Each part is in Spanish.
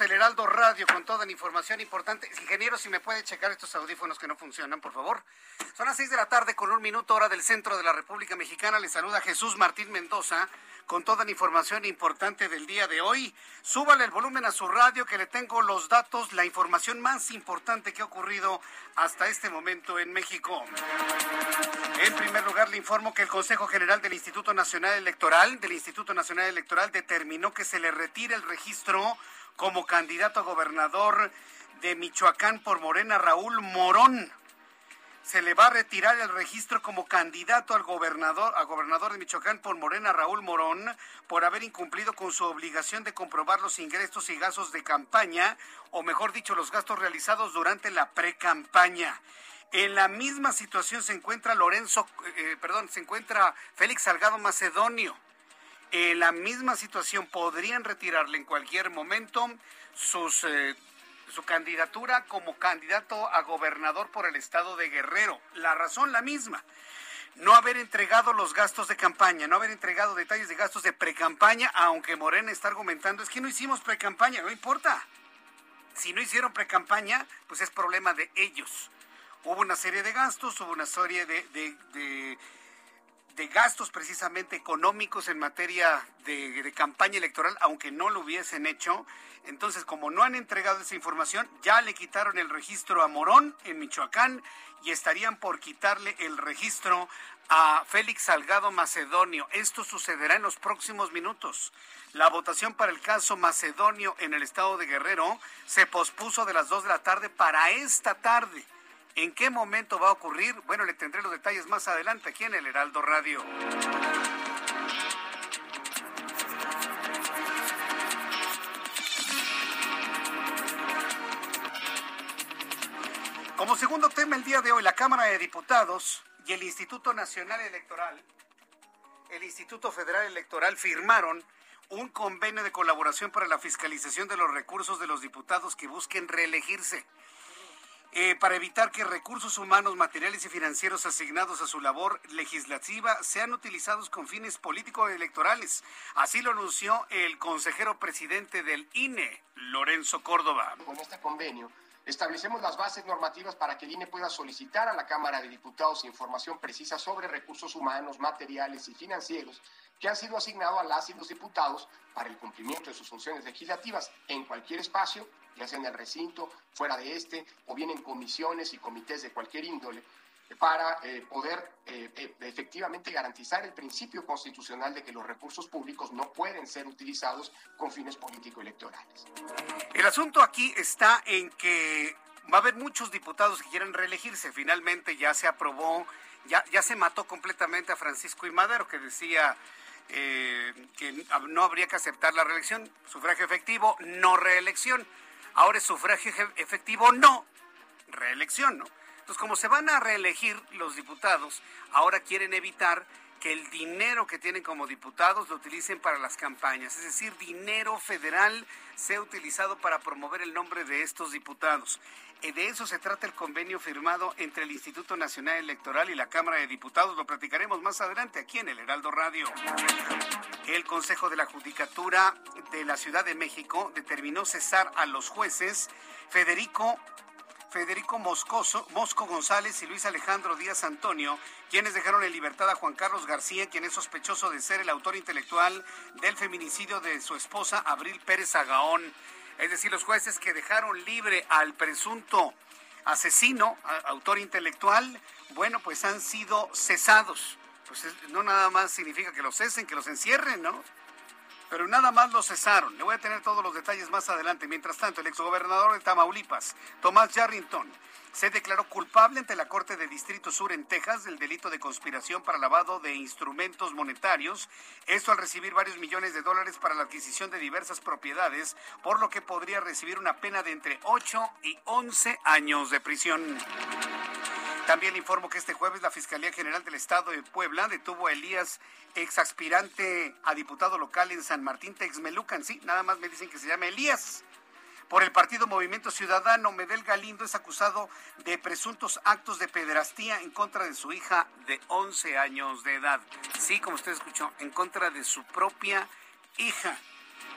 El Heraldo Radio con toda la información importante. Ingeniero, si me puede checar estos audífonos que no funcionan, por favor. Son las seis de la tarde con un minuto hora del centro de la República Mexicana. Le saluda Jesús Martín Mendoza con toda la información importante del día de hoy. Súbale el volumen a su radio que le tengo los datos, la información más importante que ha ocurrido hasta este momento en México. En primer lugar, le informo que el Consejo General del Instituto Nacional Electoral, del Instituto Nacional Electoral, determinó que se le retire el registro como candidato a gobernador de Michoacán por Morena Raúl Morón se le va a retirar el registro como candidato al gobernador, a gobernador de Michoacán por Morena Raúl Morón por haber incumplido con su obligación de comprobar los ingresos y gastos de campaña, o mejor dicho, los gastos realizados durante la pre-campaña. En la misma situación se encuentra Lorenzo, eh, perdón, se encuentra Félix Salgado Macedonio. En la misma situación podrían retirarle en cualquier momento sus eh, su candidatura como candidato a gobernador por el estado de Guerrero. La razón la misma. No haber entregado los gastos de campaña, no haber entregado detalles de gastos de precampaña, aunque Morena está argumentando, es que no hicimos precampaña, no importa. Si no hicieron precampaña, pues es problema de ellos. Hubo una serie de gastos, hubo una serie de, de, gastos precisamente económicos en materia de, de campaña electoral, aunque no lo hubiesen hecho. Entonces, como no han entregado esa información, ya le quitaron el registro a Morón en Michoacán y estarían por quitarle el registro a Félix Salgado Macedonio. Esto sucederá en los próximos minutos. La votación para el caso Macedonio en el estado de Guerrero se pospuso de las 2 de la tarde para esta tarde. ¿En qué momento va a ocurrir? Bueno, le tendré los detalles más adelante aquí en el Heraldo Radio. Como segundo tema el día de hoy, la Cámara de Diputados y el Instituto Nacional Electoral, el Instituto Federal Electoral firmaron un convenio de colaboración para la fiscalización de los recursos de los diputados que busquen reelegirse. Eh, para evitar que recursos humanos, materiales y financieros asignados a su labor legislativa sean utilizados con fines político-electorales. Así lo anunció el consejero presidente del INE, Lorenzo Córdoba. Con este convenio Establecemos las bases normativas para que el INE pueda solicitar a la Cámara de Diputados información precisa sobre recursos humanos, materiales y financieros que han sido asignados a las y los diputados para el cumplimiento de sus funciones legislativas en cualquier espacio, ya sea en el recinto, fuera de este, o bien en comisiones y comités de cualquier índole, para eh, poder eh, eh, efectivamente garantizar el principio constitucional de que los recursos públicos no pueden ser utilizados con fines político-electorales. El asunto aquí está en que va a haber muchos diputados que quieren reelegirse. Finalmente ya se aprobó, ya, ya se mató completamente a Francisco y Madero, que decía que no habría que aceptar la reelección. Sufragio efectivo, no reelección. Ahora es sufragio efectivo, no reelección, ¿no? Entonces, como se van a reelegir los diputados, ahora quieren evitar que el dinero que tienen como diputados lo utilicen para las campañas, es decir, dinero federal sea utilizado para promover el nombre de estos diputados. Eh, de eso se trata el convenio firmado entre el Instituto Nacional Electoral y la Cámara de Diputados. Lo platicaremos más adelante aquí en el Heraldo Radio. El Consejo de la Judicatura de la Ciudad de México determinó cesar a los jueces Federico Federico Moscoso, Mosco González y Luis Alejandro Díaz Antonio, quienes dejaron en libertad a Juan Carlos García, quien es sospechoso de ser el autor intelectual del feminicidio de su esposa Abril Pérez Agaón. Es decir, los jueces que dejaron libre al presunto asesino, autor intelectual, bueno, pues han sido cesados. Pues no nada más significa que los cesen, que los encierren, ¿no? Pero nada más lo cesaron. Le voy a tener todos los detalles más adelante. Mientras tanto, el exgobernador de Tamaulipas, Tomás Yarrington, se declaró culpable ante la Corte de Distrito Sur en Texas del delito de conspiración para lavado de instrumentos monetarios, esto al recibir varios millones de dólares para la adquisición de diversas propiedades, por lo que podría recibir una pena de entre 8 y 11 años de prisión. También informo que este jueves la Fiscalía General del Estado de Puebla detuvo a Elías, ex aspirante a diputado local en San Martín Texmelucan. Sí, nada más me dicen que se llama Elías. Por el partido Movimiento Ciudadano, Medel Galindo es acusado de presuntos actos de pederastía en contra de su hija de 11 años de edad. Sí, como usted escuchó, en contra de su propia hija.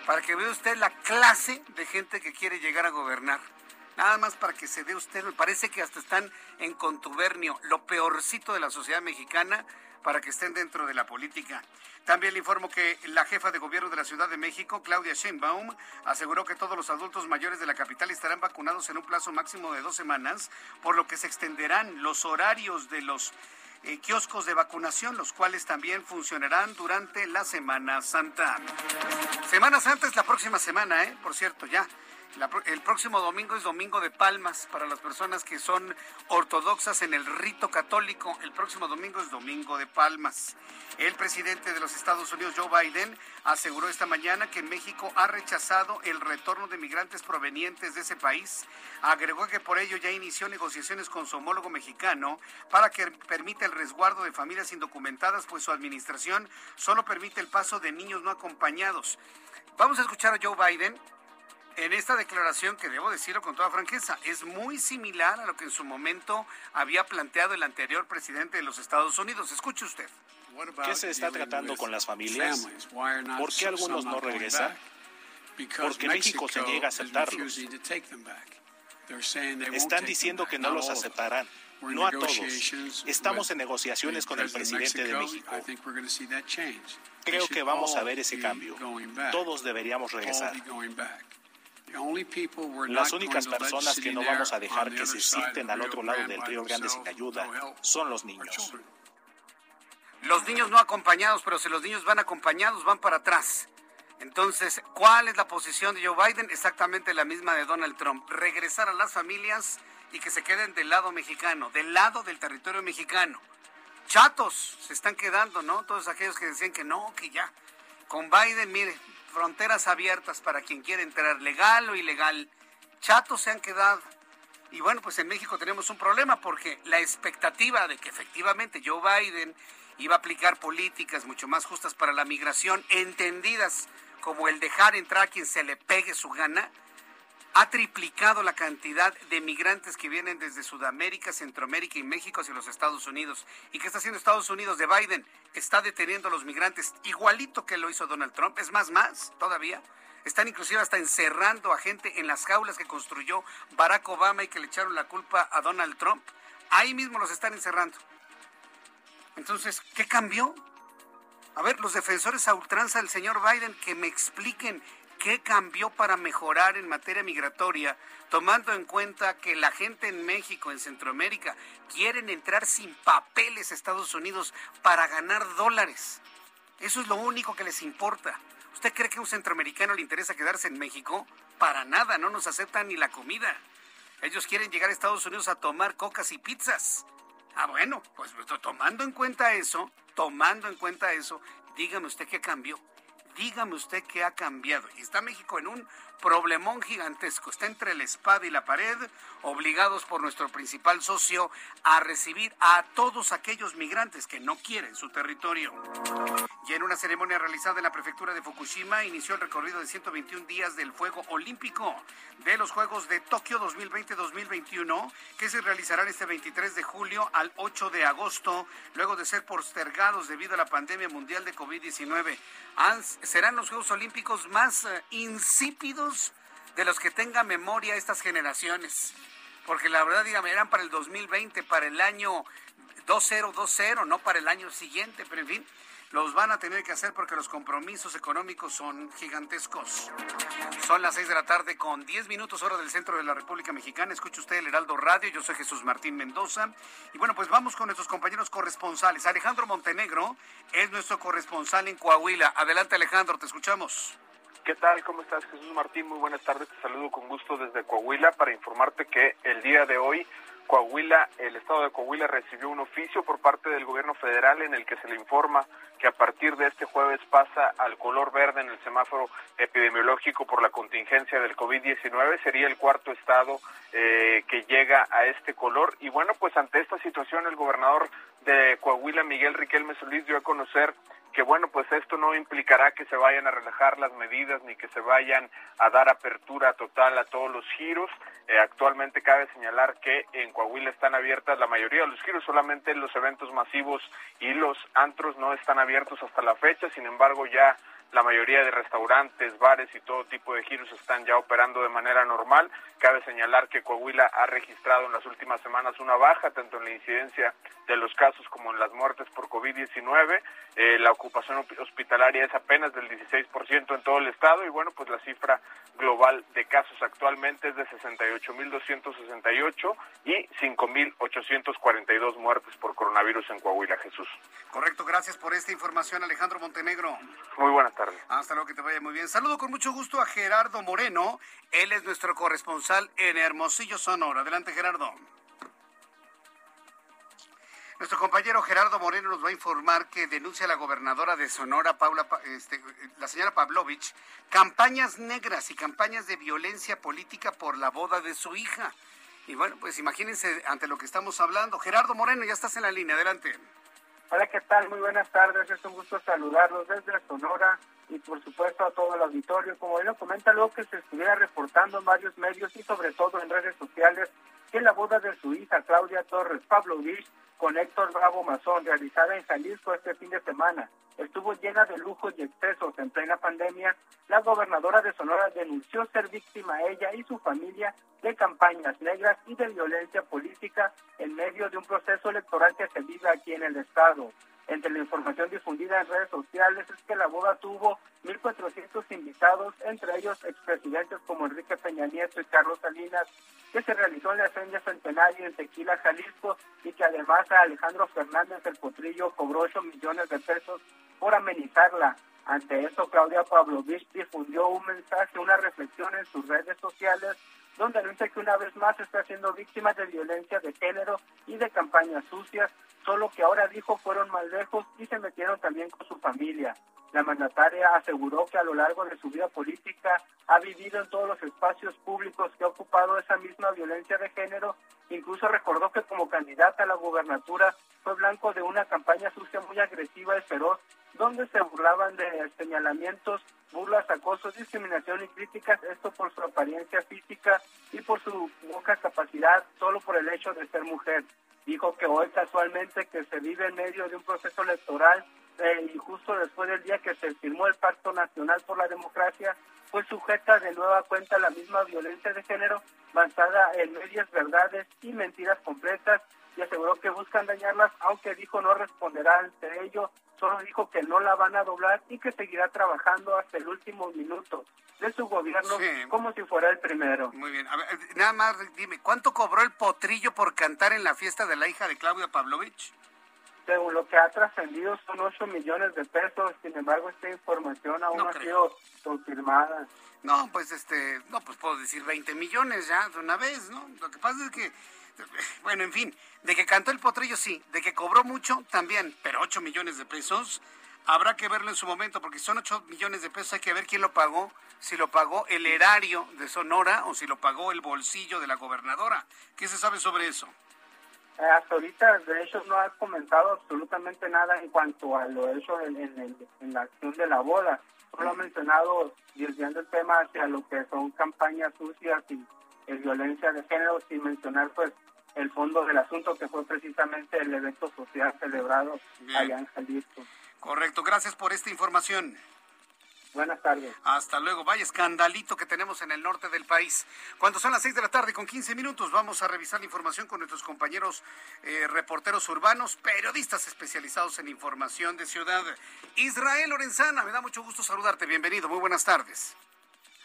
Para que vea usted la clase de gente que quiere llegar a gobernar. Nada más para que se dé usted, me parece que hasta están en contubernio, lo peorcito de la sociedad mexicana para que estén dentro de la política. También le informo que la jefa de gobierno de la Ciudad de México, Claudia Sheinbaum, aseguró que todos los adultos mayores de la capital estarán vacunados en un plazo máximo de dos semanas, por lo que se extenderán los horarios de los eh, kioscos de vacunación, los cuales también funcionarán durante la Semana Santa. Semana Santa es la próxima semana, ¿eh? Por cierto, ya el próximo domingo es Domingo de Palmas para las personas que son ortodoxas en el rito católico. El próximo domingo es Domingo de Palmas. El presidente de los Estados Unidos, Joe Biden, aseguró esta mañana que México ha rechazado el retorno de migrantes provenientes de ese país. Agregó que por ello ya inició negociaciones con su homólogo mexicano para que permita el resguardo de familias indocumentadas, pues su administración solo permite el paso de niños no acompañados. Vamos a escuchar a Joe Biden en esta declaración, que debo decirlo con toda franqueza, es muy similar a lo que en su momento había planteado el anterior presidente de los Estados Unidos. Escuche usted. ¿Qué se está tratando con las familias? ¿Por qué algunos no regresan? Porque México se niega a aceptarlos. Están diciendo que no los aceptarán. No a todos. Estamos en negociaciones con el presidente de México. Creo que vamos a ver ese cambio. Todos deberíamos regresar. Las únicas personas que no vamos a dejar que se sienten al otro lado del río Grande sin ayuda son los niños. Los niños no acompañados, pero si los niños van acompañados, van para atrás. Entonces, ¿cuál es la posición de Joe Biden? Exactamente la misma de Donald Trump. Regresar a las familias y que se queden del lado mexicano, del lado del territorio mexicano. Chatos se están quedando, ¿no? Todos aquellos que decían que no, que ya. Con Biden, mire, fronteras abiertas para quien quiera entrar, legal o ilegal. Chatos se han quedado. Y bueno, pues en México tenemos un problema porque la expectativa de que efectivamente Joe Biden iba a aplicar políticas mucho más justas para la migración, entendidas como el dejar entrar a quien se le pegue su gana, ha triplicado la cantidad de migrantes que vienen desde Sudamérica, Centroamérica y México hacia los Estados Unidos. ¿Y qué está haciendo Estados Unidos de Biden? Está deteniendo a los migrantes igualito que lo hizo Donald Trump, es más, más todavía. Están inclusive hasta encerrando a gente en las jaulas que construyó Barack Obama y que le echaron la culpa a Donald Trump. Ahí mismo los están encerrando. Entonces, ¿qué cambió? A ver, los defensores a ultranza del señor Biden que me expliquen ¿Qué cambió para mejorar en materia migratoria, tomando en cuenta que la gente en México, en Centroamérica, quieren entrar sin papeles a Estados Unidos para ganar dólares? Eso es lo único que les importa. ¿Usted cree que a un centroamericano le interesa quedarse en México? Para nada, no nos aceptan ni la comida. Ellos quieren llegar a Estados Unidos a tomar cocas y pizzas. Ah, bueno, pues tomando en cuenta eso, tomando en cuenta eso, dígame usted qué cambió dígame usted qué ha cambiado. Y está México en un problemón gigantesco. Está entre la espada y la pared, obligados por nuestro principal socio a recibir a todos aquellos migrantes que no quieren su territorio. Y en una ceremonia realizada en la prefectura de Fukushima inició el recorrido de 121 días del fuego olímpico de los Juegos de Tokio 2020-2021 que se realizarán este 23 de julio al 8 de agosto, luego de ser postergados debido a la pandemia mundial de COVID-19. Serán los Juegos Olímpicos más eh, de los que tengan memoria estas generaciones. Porque la verdad, dígame, eran para el 2020, para el año 2020, no para el año siguiente, pero en fin, los van a tener que hacer porque los compromisos económicos son gigantescos. Son las 6 de la tarde con 10 minutos hora del centro de la República Mexicana. Escucha usted el Heraldo Radio. Yo soy Jesús Martín Mendoza. Y bueno, pues vamos con nuestros compañeros corresponsales. Alejandro Montenegro es nuestro corresponsal en Coahuila. Adelante Alejandro, te escuchamos. ¿Qué tal? ¿Cómo estás, Jesús Martín? Muy buenas tardes. Te saludo con gusto desde Coahuila para informarte que el día de hoy Coahuila, el estado de Coahuila recibió un oficio por parte del gobierno federal en el que se le informa que a partir de este jueves pasa al color verde en el semáforo epidemiológico por la contingencia del COVID-19. Sería el cuarto estado eh, que llega a este color. Y bueno, pues ante esta situación el gobernador de Coahuila, Miguel Riquelme Solís, dio a conocer que bueno, pues esto no implicará que se vayan a relajar las medidas ni que se vayan a dar apertura total a todos los giros. Eh, actualmente cabe señalar que en Coahuila están abiertas la mayoría de los giros, solamente los eventos masivos y los antros no están abiertos hasta la fecha, sin embargo ya la mayoría de restaurantes, bares y todo tipo de giros están ya operando de manera normal. Cabe señalar que Coahuila ha registrado en las últimas semanas una baja tanto en la incidencia de los casos como en las muertes por COVID-19. Eh, la ocupación hospitalaria es apenas del 16% en todo el estado y bueno, pues la cifra global de casos actualmente es de 68.268 y 5.842 muertes por coronavirus en Coahuila, Jesús. Correcto, gracias por esta información, Alejandro Montenegro. Muy buenas tardes. Hasta luego, que te vaya muy bien. Saludo con mucho gusto a Gerardo Moreno. Él es nuestro corresponsal en Hermosillo, Sonora. Adelante, Gerardo. Nuestro compañero Gerardo Moreno nos va a informar que denuncia a la gobernadora de Sonora, Paula, este, la señora Pavlovich, campañas negras y campañas de violencia política por la boda de su hija. Y bueno, pues imagínense ante lo que estamos hablando. Gerardo Moreno, ya estás en la línea, adelante. Hola, ¿qué tal? Muy buenas tardes. Es un gusto saludarlos desde Sonora y por supuesto a todo el auditorio. Como él lo comenta, luego que se estuviera reportando en varios medios y sobre todo en redes sociales que la boda de su hija Claudia Torres Pavlovich con Héctor Bravo Mazón, realizada en Jalisco este fin de semana, estuvo llena de lujos y excesos en plena pandemia, la gobernadora de Sonora denunció ser víctima ella y su familia de campañas negras y de violencia política en medio de un proceso electoral que se vive aquí en el Estado. Entre la información difundida en redes sociales es que la boda tuvo 1.400 invitados, entre ellos expresidentes como Enrique Peña Nieto y Carlos Salinas, que se realizó en la Feria Centenario en Tequila, Jalisco, y que además a Alejandro Fernández del Potrillo cobró 8 millones de pesos por amenizarla. Ante eso, Claudia Pavlovich difundió un mensaje, una reflexión en sus redes sociales, donde anuncia que una vez más está siendo víctima de violencia de género y de campañas sucias, solo que ahora dijo fueron más lejos y se metieron también con su familia. La mandataria aseguró que a lo largo de su vida política ha vivido en todos los espacios públicos que ha ocupado esa misma violencia de género. Incluso recordó que como candidata a la gubernatura fue blanco de una campaña sucia muy agresiva y feroz, donde se burlaban de señalamientos, burlas, acosos, discriminación y críticas, esto por su apariencia física y por su poca capacidad, solo por el hecho de ser mujer. Dijo que hoy casualmente que se vive en medio de un proceso electoral eh, y justo después del día que se firmó el Pacto Nacional por la Democracia, fue sujeta de nueva cuenta a la misma violencia de género basada en medias verdades y mentiras completas y aseguró que buscan dañarlas, aunque dijo no responderá ante ello, solo dijo que no la van a doblar y que seguirá trabajando hasta el último minuto de su gobierno como si fuera el primero. Muy bien, a ver, nada más dime, ¿cuánto cobró el potrillo por cantar en la fiesta de la hija de Claudia Pavlovich? según lo que ha trascendido son 8 millones de pesos, sin embargo esta información aún no, ha sido confirmada. No, pues este, no, pues puedo decir 20 millones ya de una vez, ¿no? Lo que pasa es que, bueno, en fin, de que cantó el potrillo sí, de que cobró mucho también, pero 8 millones de pesos, Habrá que verlo en su momento, porque son 8 millones de pesos, hay que ver quién lo pagó, si lo pagó el erario de Sonora o si lo pagó el bolsillo de la gobernadora. ¿Qué se sabe sobre eso? Eh, hasta ahorita, de hecho, no ha comentado absolutamente nada en cuanto a lo hecho en, en, la acción de la boda. Solo ha mencionado, desviando el tema hacia lo que son campañas sucias y violencia de género, sin mencionar, pues, el fondo del asunto, que fue precisamente el evento social celebrado allá en Jalisco. Correcto, gracias por esta información. Buenas tardes. Hasta luego. Vaya escandalito que tenemos en el norte del país. Cuando son las 6 de la tarde con 15 minutos, vamos a revisar la información con nuestros compañeros eh, reporteros urbanos, periodistas especializados en información de ciudad. Israel Lorenzana, me da mucho gusto saludarte. Bienvenido. Muy buenas tardes.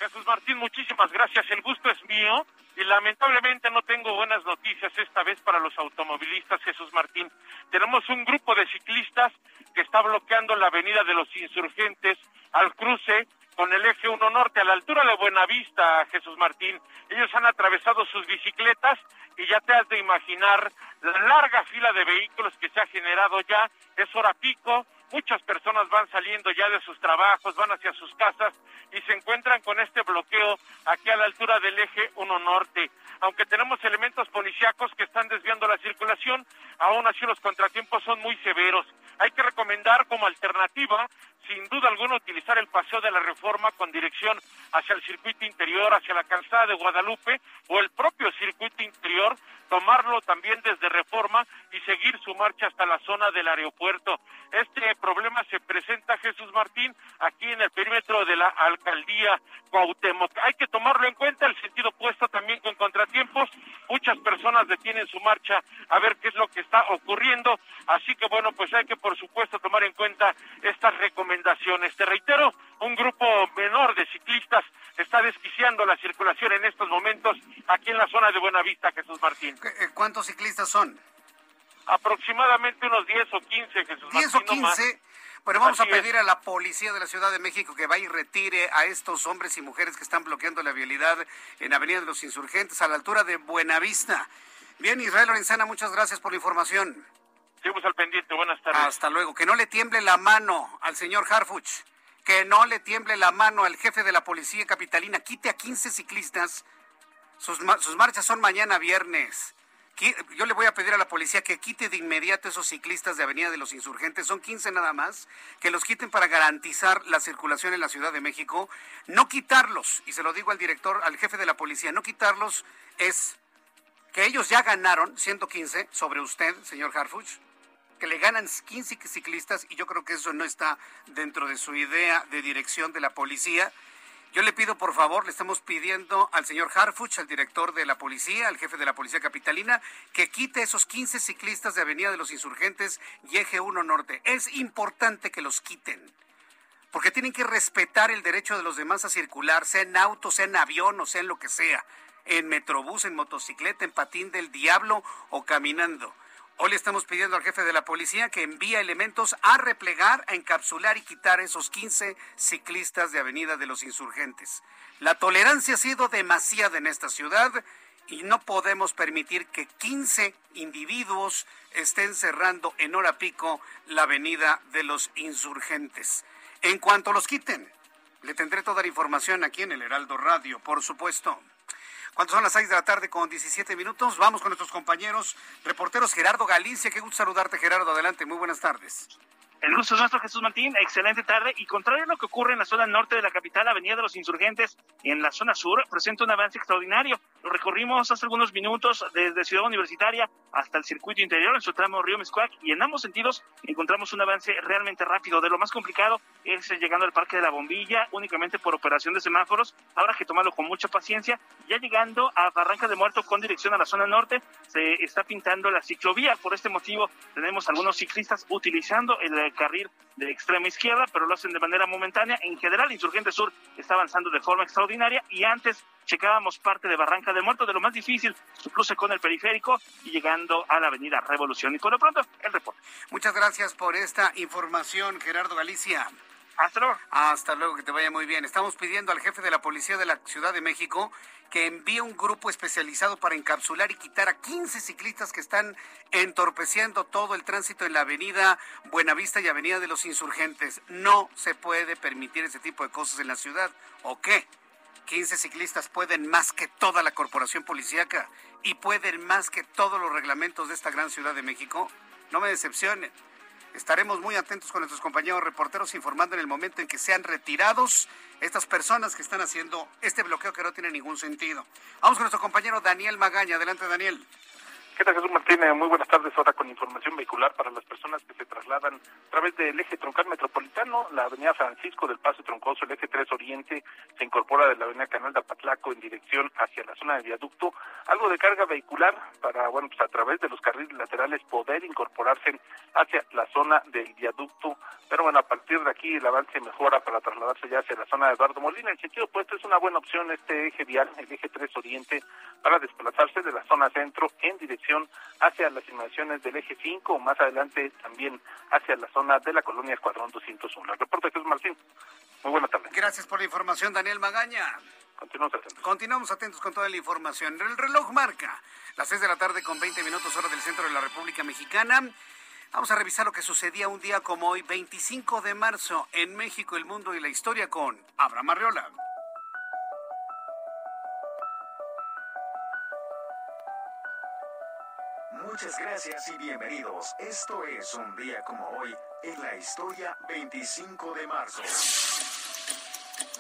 Jesús Martín, muchísimas gracias. El gusto es mío y lamentablemente no tengo buenas noticias esta vez para los automovilistas, Jesús Martín. Tenemos un grupo de ciclistas que está bloqueando la avenida de los insurgentes al cruce con el eje 1 norte a la altura de Buenavista, Jesús Martín. Ellos han atravesado sus bicicletas y ya te has de imaginar la larga fila de vehículos que se ha generado ya. Es hora pico, Muchas personas van saliendo ya de sus trabajos, van hacia sus casas y se encuentran con este bloqueo aquí a la altura del eje 1 norte. Aunque tenemos elementos policíacos que están desviando la circulación, aún así los contratiempos son muy severos. Hay que recomendar como alternativa, sin duda alguna, utilizar el paseo de la reforma con dirección hacia el circuito interior, hacia la calzada de Guadalupe o el propio circuito interior, tomarlo también desde reforma y seguir su marcha hasta la zona del aeropuerto. Este problema se presenta, Jesús Martín, aquí en el perímetro de la alcaldía Cuauhtémoc. Hay que tomarlo en cuenta, el sentido opuesto también con contratiempos. Muchas personas detienen su marcha a ver qué es lo que está ocurriendo. Así que bueno, pues hay que por supuesto tomar en cuenta estas recomendaciones. Te reitero, un grupo menor de ciclistas está desquiciando la circulación en estos momentos aquí en la zona de Buenavista, Jesús Martín. Eh, ¿Cuántos ciclistas son? aproximadamente unos 10 o 15, Jesús 10 o 15. Bueno, vamos a pedir a la policía de la Ciudad de México que vaya y retire a estos hombres y mujeres que están bloqueando la vialidad en Avenida de los Insurgentes a la altura de Buenavista. Bien, Israel Lorenzana, muchas gracias por la información. Seguimos al pendiente, buenas tardes. Hasta luego. Que no le tiemble la mano al señor Harfuch, que no le tiemble la mano al jefe de la policía capitalina. Quite a 15 ciclistas. Sus, sus marchas son mañana viernes yo le voy a pedir a la policía que quite de inmediato esos ciclistas de Avenida de los Insurgentes, son 15 nada más, que los quiten para garantizar la circulación en la Ciudad de México. No quitarlos, y se lo digo al director, al jefe de la policía, no quitarlos es que ellos ya ganaron 115 sobre usted, señor Harfuch, que le ganan 15 ciclistas y yo creo que eso no está dentro de su idea de dirección de la policía yo le pido, por favor, le estamos pidiendo al señor Harfuch, al director de la policía, al jefe de la policía capitalina, que quite esos 15 ciclistas de Avenida de los Insurgentes y Eje 1 Norte. Es importante que los quiten, porque tienen que respetar el derecho de los demás a circular, sea en auto, sea en avión o sea en lo que sea, en metrobús, en motocicleta, en patín del diablo o caminando. Hoy le estamos pidiendo al jefe de la policía que envíe elementos a replegar, a encapsular y quitar esos 15 ciclistas de Avenida de los Insurgentes. La tolerancia ha sido demasiada en esta ciudad y no podemos permitir que 15 individuos estén cerrando en hora pico la Avenida de los Insurgentes. En cuanto los quiten, le tendré toda la información aquí en el Heraldo Radio, por supuesto. Cuando son las 6 de la tarde con 17 minutos, vamos con nuestros compañeros reporteros Gerardo Galicia. Qué gusto saludarte, Gerardo. Adelante, muy buenas tardes. El gusto es nuestro, Jesús Martín. Excelente tarde. Y contrario a lo que ocurre en la zona norte de la capital, Avenida de los Insurgentes, en la zona sur, presenta un avance extraordinario. Lo recorrimos hace algunos minutos desde Ciudad Universitaria hasta el circuito interior en su tramo Río Miscuac y en ambos sentidos encontramos un avance realmente rápido. De lo más complicado es llegando al Parque de la Bombilla únicamente por operación de semáforos. Habrá que tomarlo con mucha paciencia. Ya llegando a Barranca de Muerto con dirección a la zona norte, se está pintando la ciclovía. Por este motivo tenemos algunos ciclistas utilizando el carril de extrema izquierda, pero lo hacen de manera momentánea. En general, Insurgente Sur está avanzando de forma extraordinaria y antes checábamos parte de Barranca de Muerto, de lo más difícil, su cruce con el periférico y llegando a la avenida Revolución. Y por lo pronto, el reporte. Muchas gracias por esta información, Gerardo Galicia. Hasta luego. Hasta luego, que te vaya muy bien. Estamos pidiendo al jefe de la policía de la Ciudad de México que envíe un grupo especializado para encapsular y quitar a 15 ciclistas que están entorpeciendo todo el tránsito en la avenida Buenavista y avenida de los Insurgentes. No se puede permitir ese tipo de cosas en la ciudad. ¿O qué? 15 ciclistas pueden más que toda la corporación policíaca y pueden más que todos los reglamentos de esta gran Ciudad de México. No me decepcionen. Estaremos muy atentos con nuestros compañeros reporteros informando en el momento en que sean retirados estas personas que están haciendo este bloqueo que no tiene ningún sentido. Vamos con nuestro compañero Daniel Magaña. Adelante, Daniel. ¿Qué tal, Jesús Martínez? Muy buenas tardes. Ahora con información vehicular para las personas que se trasladan a través del eje troncal metropolitano, la avenida Francisco del Paso Troncoso, el eje 3 Oriente, se incorpora de la avenida Canal de Apatlaco en dirección hacia la zona de viaducto. Algo de carga vehicular para, bueno, pues a través de los carriles laterales poder incorporarse hacia la zona del viaducto. Pero bueno, a partir de aquí el avance mejora para trasladarse ya hacia la zona de Eduardo Molina. En sentido opuesto es una buena opción este eje vial, el eje 3 Oriente, para desplazarse de la zona centro en dirección hacia las inmediaciones del eje 5 o más adelante también hacia la zona de la colonia Escuadrón 201. El reporte Jesús Martín. Muy buena tarde. Gracias por la información, Daniel Magaña. Continuamos atentos. Continuamos atentos con toda la información. El reloj marca las 6 de la tarde con 20 minutos hora del centro de la República Mexicana. Vamos a revisar lo que sucedía un día como hoy, 25 de marzo, en México, el mundo y la historia con Abraham Arriola. Muchas gracias y bienvenidos. Esto es un día como hoy en la historia 25 de marzo.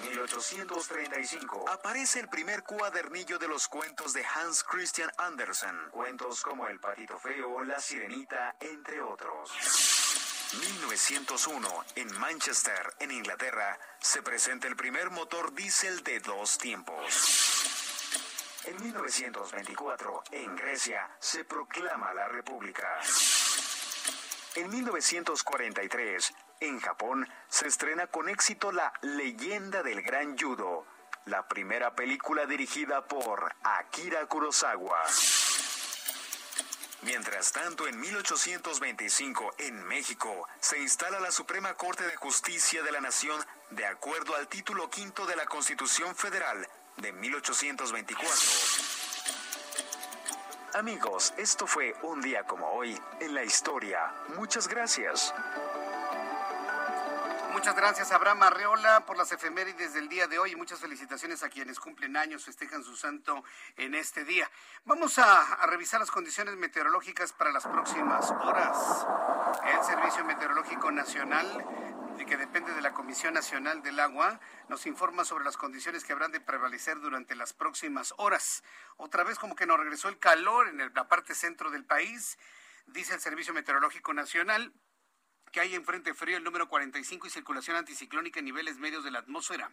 1835 aparece el primer cuadernillo de los cuentos de Hans Christian Andersen, cuentos como El patito feo, La sirenita, entre otros. 1901, en Manchester, en Inglaterra, se presenta el primer motor diésel de dos tiempos. En 1924, en Grecia, se proclama la República. En 1943, en Japón, se estrena con éxito La leyenda del gran judo, la primera película dirigida por Akira Kurosawa. Mientras tanto, en 1825, en México, se instala la Suprema Corte de Justicia de la Nación de acuerdo al título quinto de la Constitución Federal de 1824. Amigos, esto fue un día como hoy en la historia. Muchas gracias. Muchas gracias Abraham Arreola por las efemérides del día de hoy y muchas felicitaciones a quienes cumplen años, festejan su santo en este día. Vamos a, a, revisar las condiciones meteorológicas para las próximas horas. El Servicio Meteorológico Nacional que depende de la Comisión Nacional del Agua, nos informa sobre las condiciones que habrán de prevalecer durante las próximas horas. Otra vez como que nos regresó el calor en la parte centro del país, dice el Servicio Meteorológico Nacional que hay en frente frío el número 45 y circulación anticiclónica en niveles medios de la atmósfera.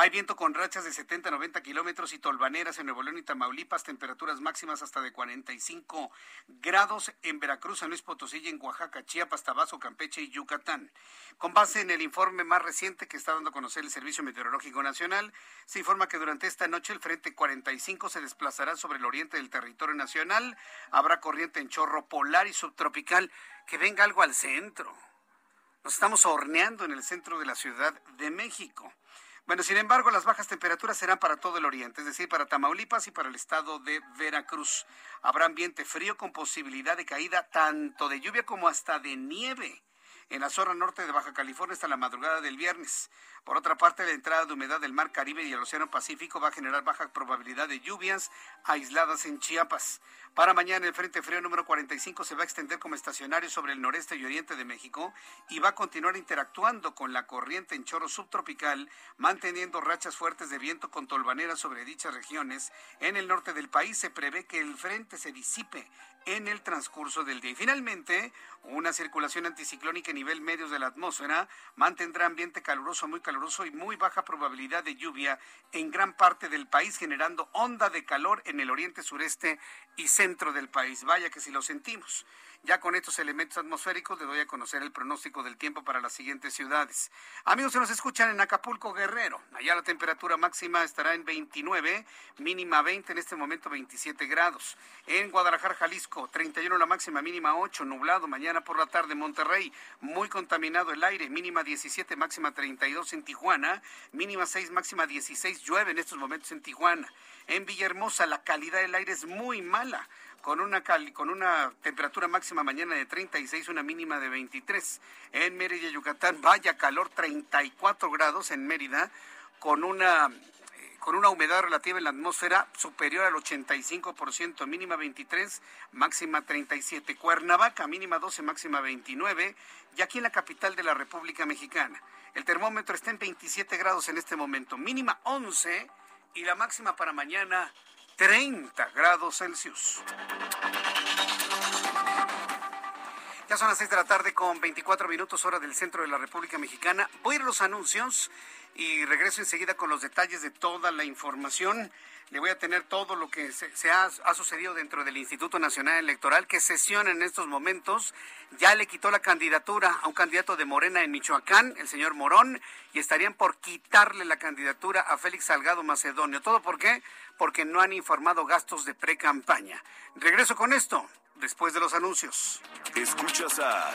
Hay viento con rachas de 70 a 90 kilómetros y tolvaneras en Nuevo León y Tamaulipas, temperaturas máximas hasta de 45 grados en Veracruz, San Luis Potosí, en Oaxaca, Chiapas, Tabasco, Campeche y Yucatán. Con base en el informe más reciente que está dando a conocer el Servicio Meteorológico Nacional, se informa que durante esta noche el Frente 45 se desplazará sobre el oriente del territorio nacional. Habrá corriente en chorro polar y subtropical. Que venga algo al centro. Nos estamos horneando en el centro de la Ciudad de México. Bueno, sin embargo, las bajas temperaturas serán para todo el oriente, es decir, para Tamaulipas y para el estado de Veracruz. Habrá ambiente frío con posibilidad de caída tanto de lluvia como hasta de nieve en la zona norte de Baja California hasta la madrugada del viernes. Por otra parte, la entrada de humedad del Mar Caribe y el Océano Pacífico va a generar baja probabilidad de lluvias aisladas en Chiapas. Para mañana, el Frente Frío número 45 se va a extender como estacionario sobre el noreste y oriente de México y va a continuar interactuando con la corriente en chorro subtropical, manteniendo rachas fuertes de viento con tolvaneras sobre dichas regiones. En el norte del país se prevé que el frente se disipe en el transcurso del día. Y finalmente, una circulación anticiclónica a nivel medio de la atmósfera mantendrá ambiente caluroso, muy caluroso y muy baja probabilidad de lluvia en gran parte del país, generando onda de calor en el oriente sureste y centro del país. Vaya que si lo sentimos. Ya con estos elementos atmosféricos le doy a conocer el pronóstico del tiempo para las siguientes ciudades. Amigos, se nos escuchan en Acapulco, Guerrero. Allá la temperatura máxima estará en 29, mínima 20, en este momento 27 grados. En Guadalajara, Jalisco, 31 la máxima, mínima 8, nublado. Mañana por la tarde, Monterrey, muy contaminado el aire, mínima 17, máxima 32 en Tijuana, mínima 6, máxima 16, llueve en estos momentos en Tijuana. En Villahermosa la calidad del aire es muy mala, con una, con una temperatura máxima mañana de 36, una mínima de 23. En Mérida, Yucatán, vaya calor, 34 grados en Mérida, con una con una humedad relativa en la atmósfera superior al 85%, mínima 23, máxima 37. Cuernavaca, mínima 12, máxima 29. Y aquí en la capital de la República Mexicana. El termómetro está en 27 grados en este momento, mínima 11 y la máxima para mañana 30 grados Celsius. Ya son las 6 de la tarde con 24 minutos hora del centro de la República Mexicana. Voy a ir los anuncios y regreso enseguida con los detalles de toda la información. Le voy a tener todo lo que se, ha, sucedido dentro del Instituto Nacional Electoral, que sesiona en estos momentos. Ya le quitó la candidatura a un candidato de Morena en Michoacán, el señor Morón, y estarían por quitarle la candidatura a Félix Salgado Macedonio. ¿Todo por qué? Porque no han informado gastos de pre-campaña. Regreso con esto después de los anuncios. Escuchas a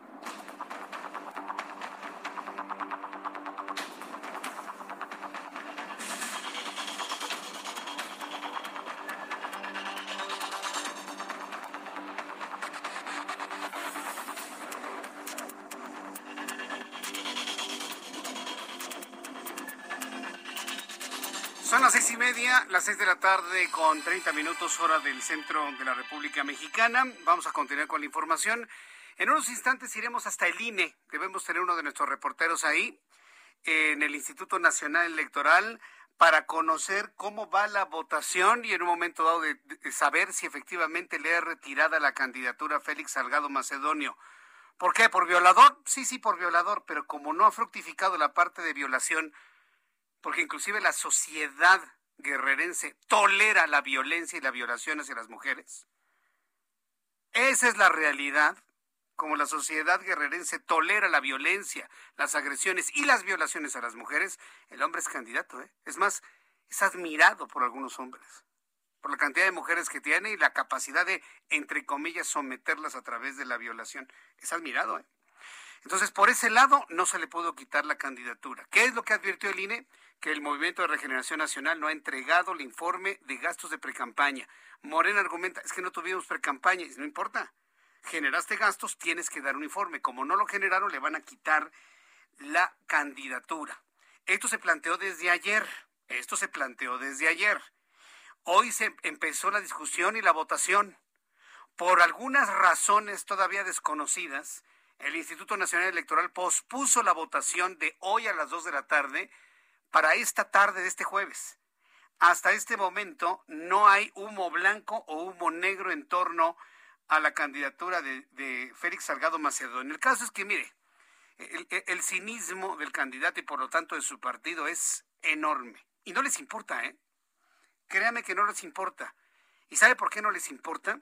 6 de la tarde con 30 minutos hora del centro de la República Mexicana. Vamos a continuar con la información. En unos instantes iremos hasta el INE. Debemos tener uno de nuestros reporteros ahí, en el Instituto Nacional Electoral, para conocer cómo va la votación y en un momento dado de, saber si efectivamente le ha retirada la candidatura a Félix Salgado Macedonio. ¿Por qué? ¿Por violador? Sí, sí, por violador, pero como no ha fructificado la parte de violación, porque inclusive la sociedad guerrerense tolera la violencia y la violación hacia las mujeres. Esa es la realidad, como la sociedad guerrerense tolera la violencia, las agresiones y las violaciones a las mujeres, el hombre es candidato, ¿eh? Es más, es admirado por algunos hombres, por la cantidad de mujeres que tiene y la capacidad de, entre comillas, someterlas a través de la violación. Es admirado, ¿eh? Entonces, por ese lado, no se le pudo quitar la candidatura. ¿Qué es lo que advirtió el INE? Que el Movimiento de Regeneración Nacional no ha entregado el informe de gastos de precampaña. Morena argumenta, es que no tuvimos precampaña. No importa. Generaste gastos, tienes que dar un informe. Como no lo generaron, le van a quitar la candidatura. Esto se planteó desde ayer. Esto se planteó desde ayer. Hoy se empezó la discusión y la votación. Por algunas razones todavía desconocidas, el Instituto Nacional Electoral pospuso la votación de hoy a las 2 de la tarde para esta tarde de este jueves. Hasta este momento no hay humo blanco o humo negro en torno a la candidatura de, Félix Salgado Macedonio. El caso es que, mire, el, el, cinismo del candidato y por lo tanto de su partido es enorme. Y no les importa, ¿eh? Créame que no les importa. ¿Y sabe por qué no les importa?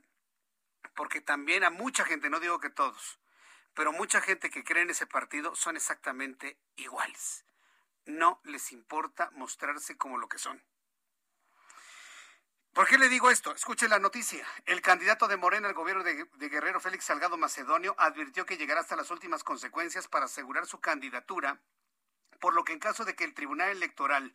Porque también a mucha gente, no digo que todos, pero mucha gente que cree en ese partido son exactamente iguales. No les importa mostrarse como lo que son. ¿Por qué le digo esto? Escuche la noticia. El candidato de Morena al gobierno de, Guerrero, Félix Salgado Macedonio, advirtió que llegará hasta las últimas consecuencias para asegurar su candidatura, por lo que en caso de que el Tribunal Electoral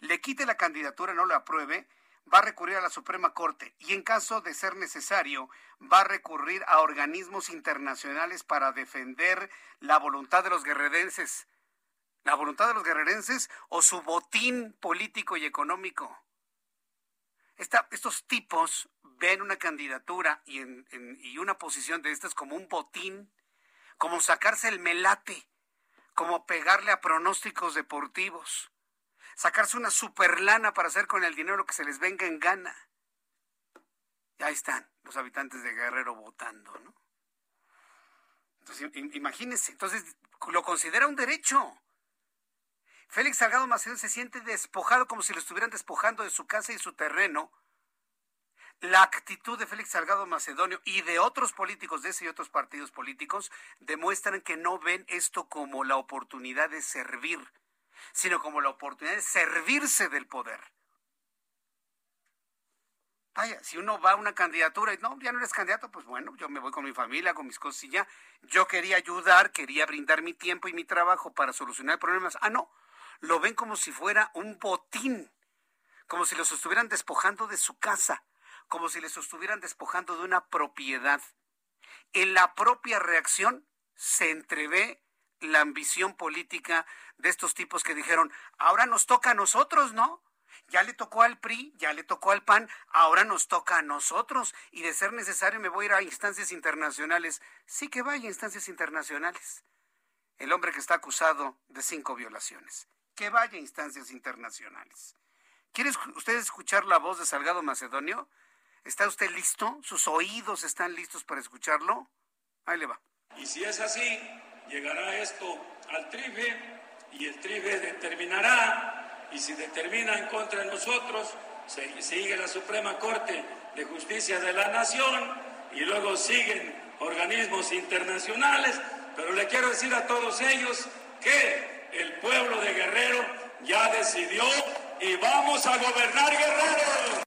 le quite la candidatura, no la apruebe, va a recurrir a la Suprema Corte y en caso de ser necesario va a recurrir a organismos internacionales para defender la voluntad de los guerrerenses, la voluntad de los guerrerenses o su botín político y económico. estos tipos ven una candidatura y, y una posición de estas como un botín, como sacarse el melate, como pegarle a pronósticos deportivos sacarse una super lana para hacer con el dinero que se les venga en gana. ahí están los habitantes de Guerrero votando, ¿no? Entonces, imagínense, entonces lo considera un derecho. Félix Salgado Macedonio se siente despojado como si lo estuvieran despojando de su casa y su terreno. La actitud de Félix Salgado Macedonio y de otros políticos de ese y otros partidos políticos demuestran que no ven esto como la oportunidad de servir, sino como la oportunidad de servirse del poder. Vaya, si uno va a una candidatura y no, ya no eres candidato, pues bueno, yo me voy con mi familia, con mis ya. Yo quería ayudar, quería brindar mi tiempo y mi trabajo para solucionar problemas. Ah, no, lo ven como si fuera un botín, como si los estuvieran despojando de su casa, como si les estuvieran despojando de una propiedad. En la propia reacción se entrevé la ambición política de estos tipos que dijeron, ahora nos toca a nosotros, ¿no? Ya le tocó al PRI, ya le tocó al PAN, ahora nos toca a nosotros y de ser necesario me voy a ir a instancias internacionales. Sí que vaya a instancias internacionales. El hombre que está acusado de cinco violaciones. Que vaya a instancias internacionales. ¿Quiere usted escuchar la voz de Salgado Macedonio? ¿Está usted listo? ¿Sus oídos están listos para escucharlo? Ahí le va. Y si es así, llegará esto al tribe y el tribe determinará y si determina en contra de nosotros, se, sigue la Suprema Corte de Justicia de la Nación y luego siguen organismos internacionales, pero le quiero decir a todos ellos que el pueblo de Guerrero ya decidió y vamos a gobernar Guerrero.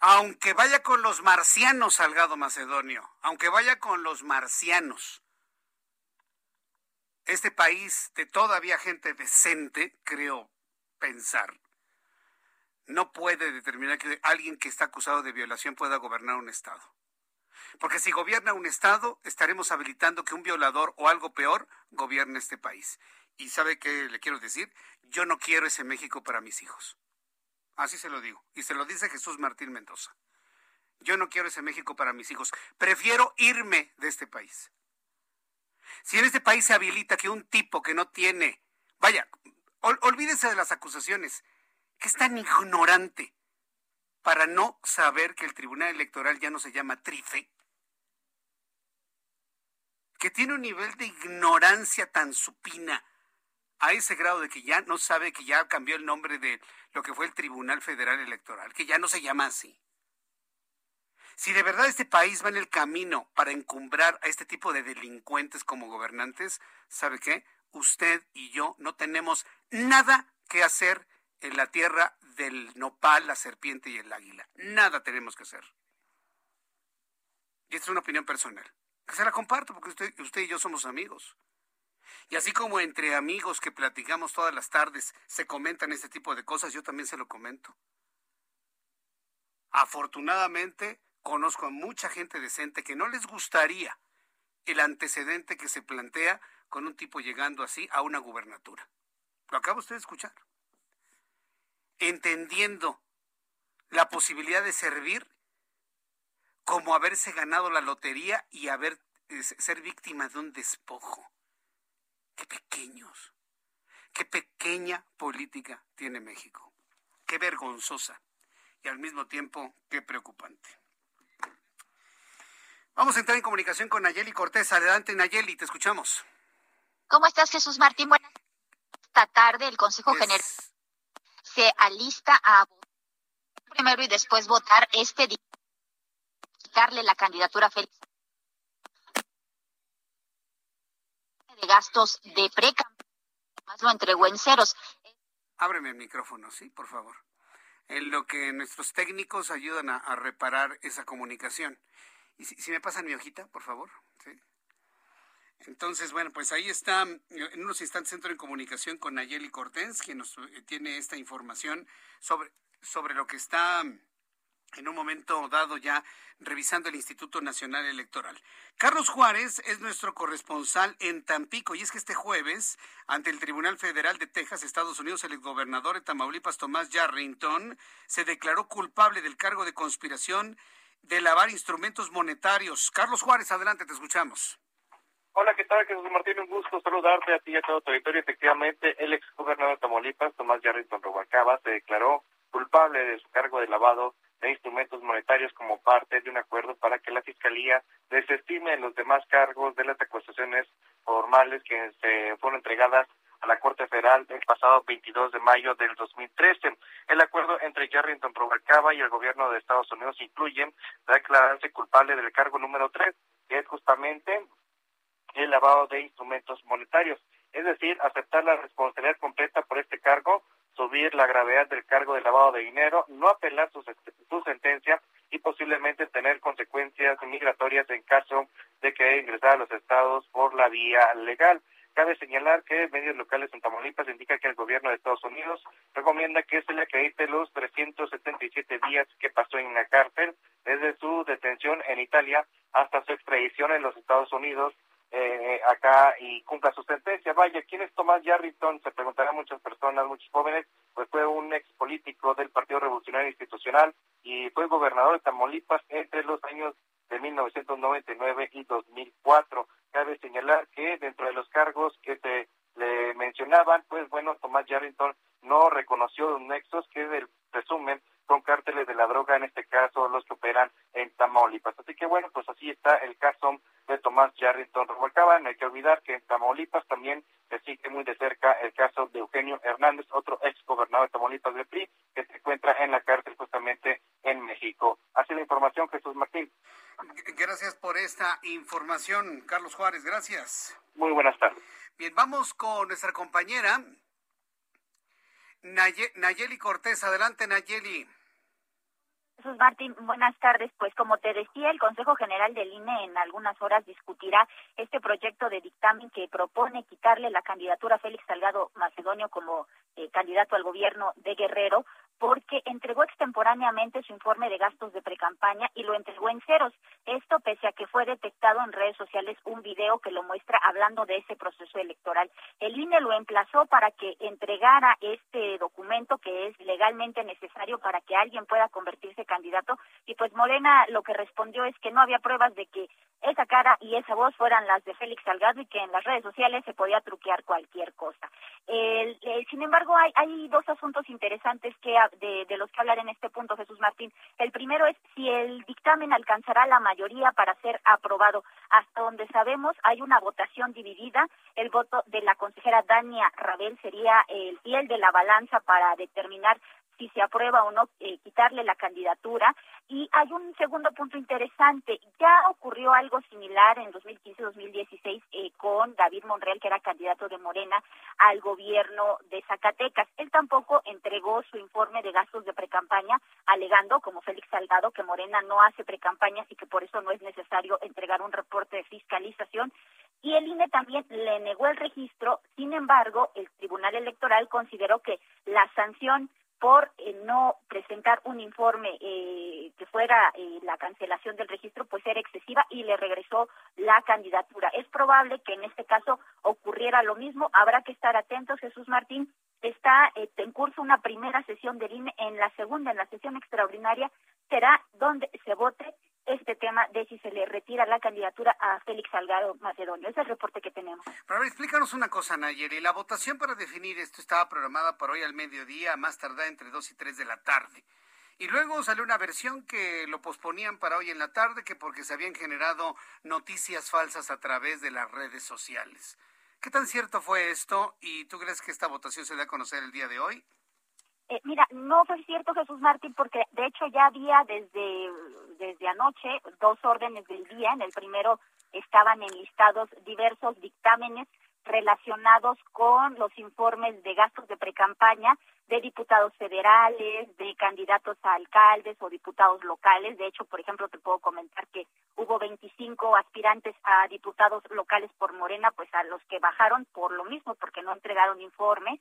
Aunque vaya con los marcianos, Salgado Macedonio, aunque vaya con los marcianos, este país de todavía gente decente, creo pensar, no puede determinar que alguien que está acusado de violación pueda gobernar un Estado. Porque si gobierna un Estado, estaremos habilitando que un violador o algo peor gobierne este país. Y sabe qué le quiero decir, yo no quiero ese México para mis hijos. Así se lo digo. Y se lo dice Jesús Martín Mendoza. Yo no quiero ese México para mis hijos. Prefiero irme de este país. Si en este país se habilita que un tipo que no tiene, vaya, olvídese de las acusaciones. Que es tan ignorante para no saber que el Tribunal Electoral ya no se llama TRIFE? Que tiene un nivel de ignorancia tan supina a ese grado de que ya no sabe que ya cambió el nombre de lo que fue el Tribunal Federal Electoral, que ya no se llama así. Si de verdad este país va en el camino para encumbrar a este tipo de delincuentes como gobernantes, ¿sabe qué? usted y yo no tenemos nada que hacer en la tierra del nopal, la serpiente y el águila. Nada tenemos que hacer. Y esta es una opinión personal. Que se la comparto porque usted, usted y yo somos amigos. Y así como entre amigos que platicamos todas las tardes se comentan este tipo de cosas, yo también se lo comento. Afortunadamente, conozco a mucha gente decente que no les gustaría el antecedente que se plantea con un tipo llegando así a una gubernatura. Lo acaba usted de escuchar. Entendiendo la posibilidad de servir como haberse ganado la lotería y haber eh, ser víctima de un despojo. Qué pequeños. Qué pequeña política tiene México. Qué vergonzosa y al mismo tiempo qué preocupante. Vamos a entrar en comunicación con Nayeli Cortés. Adelante, Nayeli, te escuchamos. ¿Cómo estás, Jesús Martín? Buenas Esta tarde el Consejo General se alista a primero y después votar este día, darle la candidatura a Félix de gastos de pre más lo entregó en ceros. Ábreme el micrófono, sí, por favor. En lo que nuestros técnicos ayudan a, reparar esa comunicación. Y si, si, me pasan mi hojita, por favor. ¿sí? Entonces, bueno, pues ahí está, en unos instantes entro en comunicación con Nayeli Cortés, quien nos eh, tiene esta información sobre, sobre lo que está en un momento dado ya revisando el Instituto Nacional Electoral. Carlos Juárez es nuestro corresponsal en Tampico y es que este jueves, ante el Tribunal Federal de Texas, Estados Unidos, el gobernador de Tamaulipas, Tomás Yarrington, se declaró culpable del cargo de conspiración de lavar instrumentos monetarios. Carlos Juárez, adelante, te escuchamos. Hola, ¿qué tal? Jesús Martín, un gusto saludarte a ti y a todo tu auditorio. Efectivamente, el ex gobernador de Tamaulipas, Tomás Yarrington Rubalcaba, se declaró culpable de su cargo de lavado de instrumentos monetarios como parte de un acuerdo para que la Fiscalía desestime los demás cargos de las acusaciones formales que se fueron entregadas a la Corte Federal el pasado 22 de mayo del 2013. El acuerdo entre Yarrington Rubalcaba y el gobierno de Estados Unidos incluye declararse culpable del cargo número 3, que es justamente el lavado de instrumentos monetarios, es decir, aceptar la responsabilidad completa por este cargo, subir la gravedad del cargo de lavado de dinero, no apelar su, su sentencia y posiblemente tener consecuencias migratorias en caso de que ingresara a los estados por la vía legal. Cabe señalar que medios locales en Tamaulipas indica que el gobierno de Estados Unidos recomienda que se le acredite los 377 días que pasó en la cárcel desde su detención en Italia hasta su extradición en los Estados Unidos eh, acá y cumpla su sentencia. Vaya, ¿quién es Tomás Yarrington? Se preguntarán muchas personas, muchos jóvenes, pues fue un ex político del Partido Revolucionario Institucional y fue gobernador de Tamaulipas entre los años de 1999 y 2004. Cabe señalar que dentro de los cargos que se le mencionaban, pues bueno, Tomás Yarrington no reconoció un nexos que del resumen con cárteles de la droga, en este caso los que operan en Tamaulipas. Así que bueno, pues así está el caso de Tomás Yarrington Rubalcaba. No hay que olvidar que en Tamaulipas también se sigue muy de cerca el caso de Eugenio Hernández, otro ex gobernador de Tamaulipas del PRI, que se encuentra en la cárcel justamente en México. Así la información, Jesús Martín. Gracias por esta información, Carlos Juárez. Gracias. Muy buenas tardes. Bien, vamos con nuestra compañera Nayeli Cortés. Adelante, Nayeli. Jesús Martín, buenas tardes. Pues como te decía, el Consejo General del INE en algunas horas discutirá este proyecto de dictamen que propone quitarle la candidatura a Félix Salgado Macedonio como eh, candidato al gobierno de Guerrero porque entregó extemporáneamente su informe de gastos de precampaña y lo entregó en ceros. Esto pese a que fue detectado en redes sociales un video que lo muestra hablando de ese proceso electoral. El INE lo emplazó para que entregara este documento que es legalmente necesario para que alguien pueda convertirse candidato y pues Morena lo que respondió es que no había pruebas de que esa cara y esa voz fueran las de Félix Salgado y que en las redes sociales se podía truquear cualquier cosa. sin embargo, hay, hay dos asuntos interesantes que de, de los que hablar en este punto, Jesús Martín. El primero es si el dictamen alcanzará la mayoría para ser aprobado. Hasta donde sabemos, hay una votación dividida. El voto de la consejera Dania Rabel sería el fiel de la balanza para determinar si se aprueba o no quitarle la candidatura. Y hay un segundo punto interesante. Ya ocurrió algo similar en 2015-2016 eh, con David Monreal, que era candidato de Morena al gobierno de Zacatecas. Él tampoco entregó su informe de gastos de precampaña, alegando, como Félix Salgado, que Morena no hace precampañas y que por eso no es necesario entregar un reporte de fiscalización. Y el INE también le negó el registro. Sin embargo, el Tribunal Electoral consideró que la sanción por eh, no presentar un informe eh, que fuera eh, la cancelación del registro, pues era excesiva y le regresó la candidatura. Es probable que en este caso ocurriera lo mismo. Habrá que estar atentos, Jesús Martín. Está en curso una primera sesión del INE. En la segunda, en la sesión extraordinaria, será donde se vote este tema de si se le retira la candidatura a Félix Salgado Macedonio. Ese es el reporte que tenemos. Pero explícanos una cosa, Nayeli. La votación para definir esto estaba programada para hoy al mediodía, más tardar entre 2 y 3 de la tarde. Y luego salió una versión que lo posponían para hoy en la tarde, que porque se habían generado noticias falsas a través de las redes sociales. ¿Qué tan cierto fue esto? ¿Y tú crees que esta votación se da a conocer el día de hoy? Eh, mira, no fue cierto Jesús Martín porque de hecho ya había desde, desde anoche dos órdenes del día. En el primero estaban enlistados diversos dictámenes relacionados con los informes de gastos de precampaña de diputados federales, de candidatos a alcaldes o diputados locales. De hecho, por ejemplo, te puedo comentar que hubo 25 aspirantes a diputados locales por Morena, pues a los que bajaron por lo mismo, porque no entregaron informes.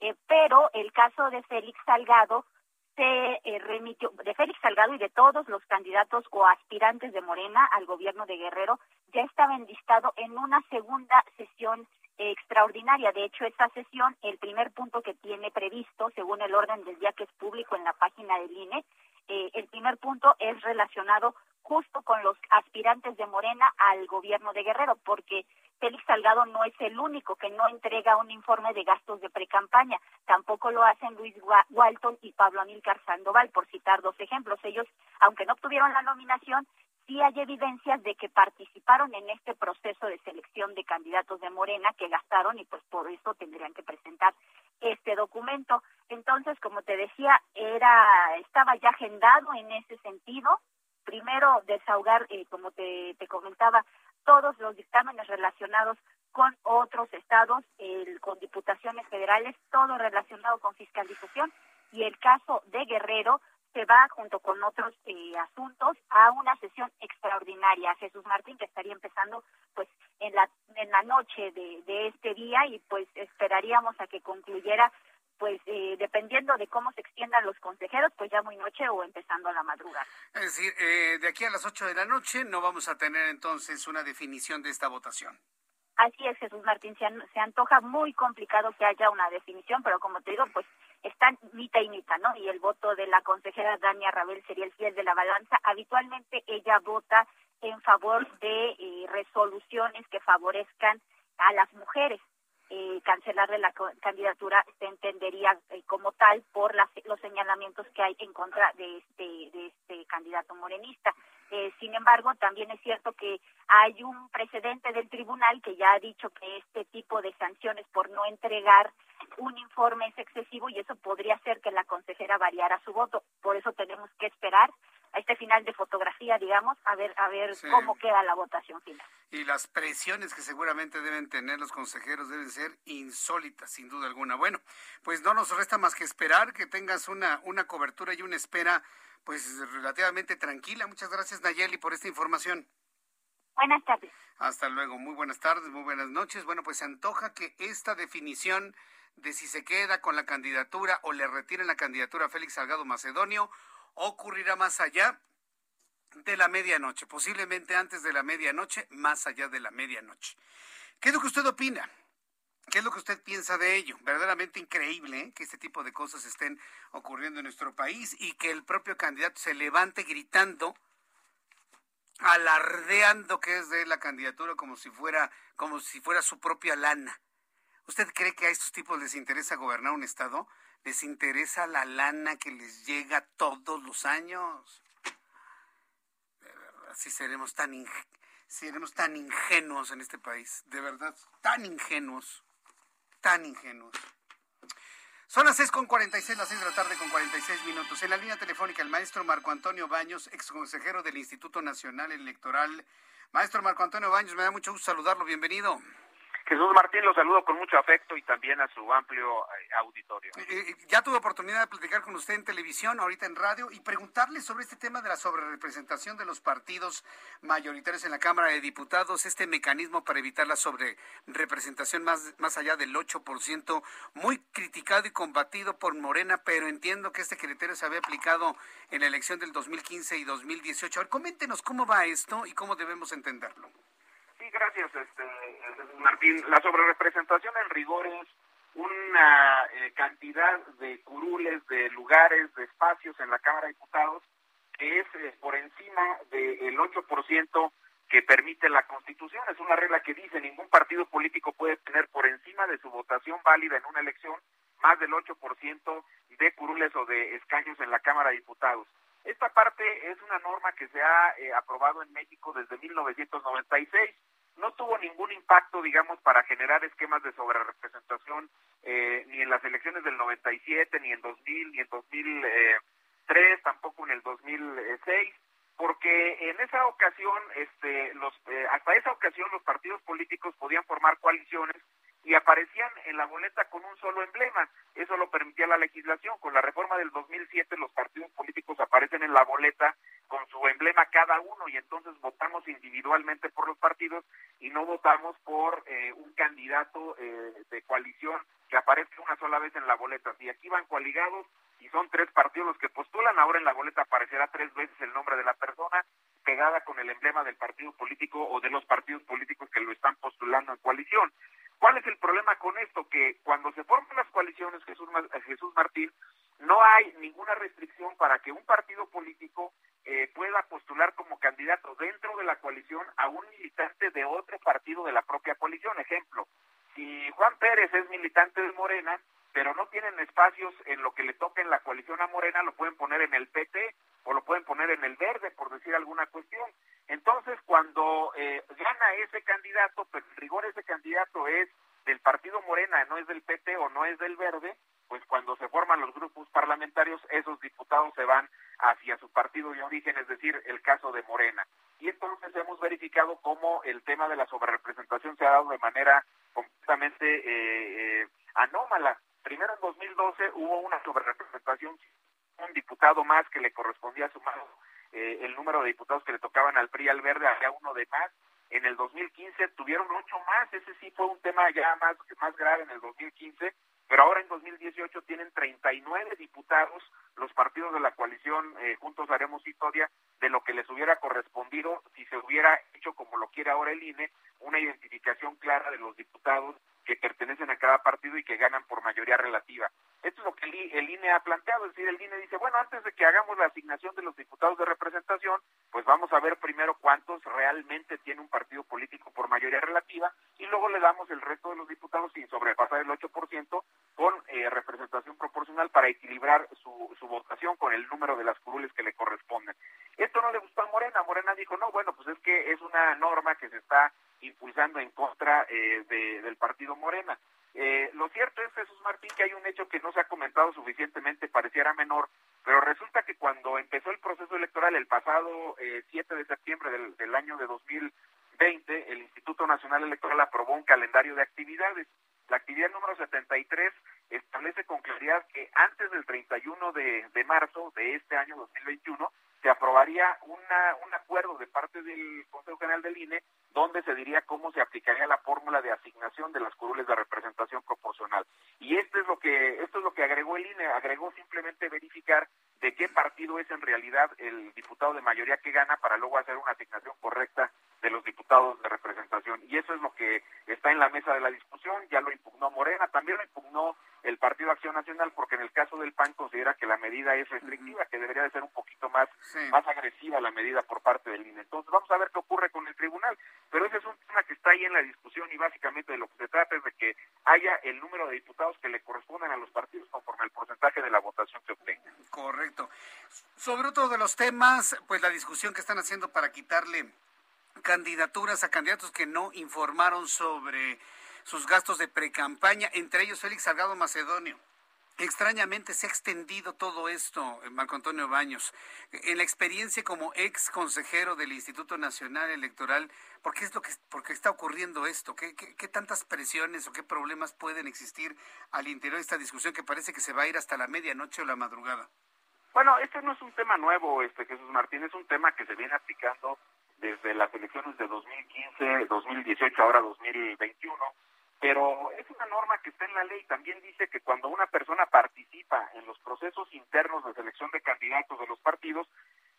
Eh, pero el caso de Félix Salgado se eh, remitió, de Félix Salgado y de todos los candidatos o aspirantes de Morena al gobierno de Guerrero, ya estaba enlistado en una segunda sesión extraordinaria. De hecho, esta sesión, el primer punto que tiene previsto, según el orden del día que es público en la página del INE, eh, el primer punto es relacionado justo con los aspirantes de Morena al gobierno de Guerrero, porque Félix Salgado no es el único que no entrega un informe de gastos de precampaña. Tampoco lo hacen Luis Walton y Pablo Amílcar Sandoval, por citar dos ejemplos. Ellos, aunque no obtuvieron la nominación, sí hay evidencias de que participaron en este proceso de selección de candidatos de Morena que gastaron y pues por eso tendrían que presentar este documento. Entonces, como te decía, era estaba ya agendado en ese sentido. Primero desahogar, eh, como te, te comentaba, todos los dictámenes relacionados con otros estados, el, con diputaciones federales, todo relacionado con fiscalización y el caso de Guerrero se va junto con otros eh, asuntos a una sesión extraordinaria. Jesús Martín que estaría empezando pues en la en la noche de, de este día y pues esperaríamos a que concluyera pues eh, dependiendo de cómo se extiendan los consejeros, pues ya muy noche o empezando a la madrugada. Es decir, eh, de aquí a las 8 de la noche no vamos a tener entonces una definición de esta votación. Así es, Jesús Martín, se, antoja muy complicado que haya una definición, pero como te digo, pues están mitad y mitad, ¿no? Y el voto de la consejera Dania Rabel sería el fiel de la balanza. Habitualmente ella vota en favor de eh, resoluciones que favorezcan a las mujeres eh, cancelarle la candidatura se entendería eh, como tal por las, los señalamientos que hay en contra de este de este candidato morenista. Eh, sin embargo, también es cierto que hay un precedente del tribunal que ya ha dicho que este tipo de sanciones por no entregar un informe es excesivo y eso podría hacer que la consejera variara su voto. Por eso tenemos que esperar a este final de fotografía, digamos, a ver a ver cómo queda la votación final. Y las presiones que seguramente deben tener los consejeros deben ser insólitas, sin duda alguna. Bueno, pues no nos resta más que esperar que tengas una una cobertura y una espera pues relativamente tranquila. Muchas gracias Nayeli por esta información. Buenas tardes. Hasta luego, muy buenas tardes, muy buenas noches. Bueno, pues se antoja que esta definición de si se queda con la candidatura o le retiren la candidatura a Félix Salgado Macedonio ocurrirá más allá de la medianoche, posiblemente antes de la medianoche, más allá de la medianoche. ¿Qué es lo que usted opina? ¿Qué es lo que usted piensa de ello? Verdaderamente increíble ¿eh? que este tipo de cosas estén ocurriendo en nuestro país y que el propio candidato se levante gritando, alardeando que es de la candidatura como si fuera, como si fuera su propia lana. ¿Usted cree que a estos tipos les interesa gobernar un estado? Les interesa la lana que les llega todos los años. De verdad, si seremos tan, seremos tan ingenuos en este país, de verdad, tan ingenuos, tan ingenuos. Son las seis con 46, las seis de la tarde con 46 minutos. En la línea telefónica, el maestro Marco Antonio Baños, ex consejero del Instituto Nacional Electoral. Maestro Marco Antonio Baños, me da mucho gusto saludarlo. Bienvenido. Jesús Martín, lo saludo con mucho afecto y también a su amplio eh, auditorio. Ya tuve oportunidad de platicar con usted en televisión, ahorita en radio, y preguntarle sobre este tema de la sobrerepresentación de los partidos mayoritarios en la Cámara de Diputados, este mecanismo para evitar la sobrerepresentación más, más allá del 8%, muy criticado y combatido por Morena, pero entiendo que este criterio se había aplicado en la elección del 2015 y 2018. A ver, coméntenos cómo va esto y cómo debemos entenderlo gracias, este, Martín. La sobrerepresentación en rigor es una eh, cantidad de curules, de lugares, de espacios en la Cámara de Diputados que es eh, por encima del 8% que permite la Constitución. Es una regla que dice ningún partido político puede tener por encima de su votación válida en una elección más del 8% de curules o de escaños en la Cámara de Diputados. Esta parte es una norma que se ha eh, aprobado en México desde 1996 no tuvo ningún impacto, digamos, para generar esquemas de sobrerepresentación eh, ni en las elecciones del 97, ni en 2000, ni en 2003, tampoco en el 2006, porque en esa ocasión, este, los, eh, hasta esa ocasión los partidos políticos podían formar coaliciones y aparecían en la boleta con un solo emblema. Eso lo permitía la legislación. Con la reforma del 2007 los partidos políticos aparecen en la boleta con su emblema cada uno y entonces votamos individualmente por los partidos y no votamos por eh, un candidato eh, de coalición que aparezca una sola vez en la boleta. Si aquí van coaligados y son tres partidos los que postulan, ahora en la boleta aparecerá tres veces el nombre de la persona pegada con el emblema del partido político o de los partidos políticos que lo están postulando en coalición. ¿Cuál es el problema con esto? Que cuando se forman las coaliciones, Jesús, Jesús Martín, no hay ninguna restricción para que un partido político eh, pueda postular como candidato dentro de la coalición a un militante de otro partido de la propia coalición. Ejemplo, si Juan Pérez es militante de Morena, pero no tienen espacios en lo que le toque en la coalición a Morena, lo pueden poner en el PT o lo pueden poner en el verde, por decir alguna cuestión. Entonces, cuando eh, gana ese candidato, pero en rigor ese candidato es del partido Morena, no es del PT o no es del verde, pues cuando se forman los grupos parlamentarios, esos diputados se van hacia su partido de origen, es decir, el caso de Morena. Y entonces hemos verificado cómo el tema de la sobrerepresentación se ha dado de manera completamente eh, eh, anómala. Primero en 2012 hubo una sobrerepresentación, un diputado más que le correspondía sumado eh, el número de diputados que le tocaban al PRI al verde, había uno de más. En el 2015 tuvieron ocho más, ese sí fue un tema ya más, más grave en el 2015 pero ahora en 2018 tienen 39 diputados los partidos de la coalición eh, Juntos Haremos Historia de lo que les hubiera correspondido si se hubiera hecho como lo quiere ahora el INE, una identificación clara de los diputados que pertenecen a cada partido y que ganan por mayoría relativa. Esto es lo que el INE ha planteado, es decir, el INE dice, bueno, antes de que hagamos la asignación de los diputados de representación, pues vamos a ver primero cuántos realmente tiene un partido político por mayoría relativa y luego le damos el resto de los diputados sin sobrepasar el 8% con eh, representación proporcional para equilibrar su, su votación con el número de las curules que le corresponden. Esto no le gustó a Morena. Morena dijo, no, bueno, pues es que es una norma que se está impulsando en contra eh, del partido Morena. Eh, lo cierto es, Jesús Martín, que hay un hecho que no se ha comentado suficientemente, pareciera menor, pero resulta que cuando empezó el proceso electoral el pasado 7 de septiembre del, del año de 2020, el Instituto Nacional Electoral aprobó un calendario de actividades. La actividad número 73 establece con claridad que antes del 31 de, de marzo de este año 2021 se aprobaría una, un acuerdo de parte del Consejo General del INE donde se diría cómo se aplicaría la fórmula de asignación de las curules de representación proporcional. Y esto es lo que esto es lo que agregó el INE, agregó simplemente verificar de qué partido es en realidad el diputado de mayoría que gana para luego hacer una asignación correcta de los diputados de representación. Y eso es lo que está en la mesa de la discusión, ya lo impugnó Morena, también lo impugnó el Partido Acción Nacional, porque en el caso del PAN considera que la medida es restrictiva, que debería de ser un poquito más, más agresiva la medida por parte del INE. Entonces vamos a ver qué ocurre con el tribunal, pero ese es un tema que está ahí en la discusión y básicamente de lo que se trata es de que haya el número de diputados que le correspondan a los partidos conforme al porcentaje de la votación que obtengan. Correcto. Sobre otro de los temas, pues la discusión que están haciendo para quitarle candidaturas a candidatos que no informaron sobre sus gastos de precampaña, entre ellos Félix Salgado Macedonio. Extrañamente se ha extendido todo esto, eh, Marco Antonio Baños. En la experiencia como ex consejero del Instituto Nacional Electoral, ¿por qué es lo que por qué está ocurriendo esto? ¿Qué, ¿Qué, tantas presiones o qué problemas pueden existir al interior de esta discusión que parece que se va a ir hasta la medianoche o la madrugada? Bueno, este no es un tema nuevo, este Jesús Martín, es un tema que se viene aplicando desde las elecciones de 2015, 2018, ahora 2021. Pero es una norma que está en la ley. También dice que cuando una persona participa en los procesos internos de selección de candidatos de los partidos,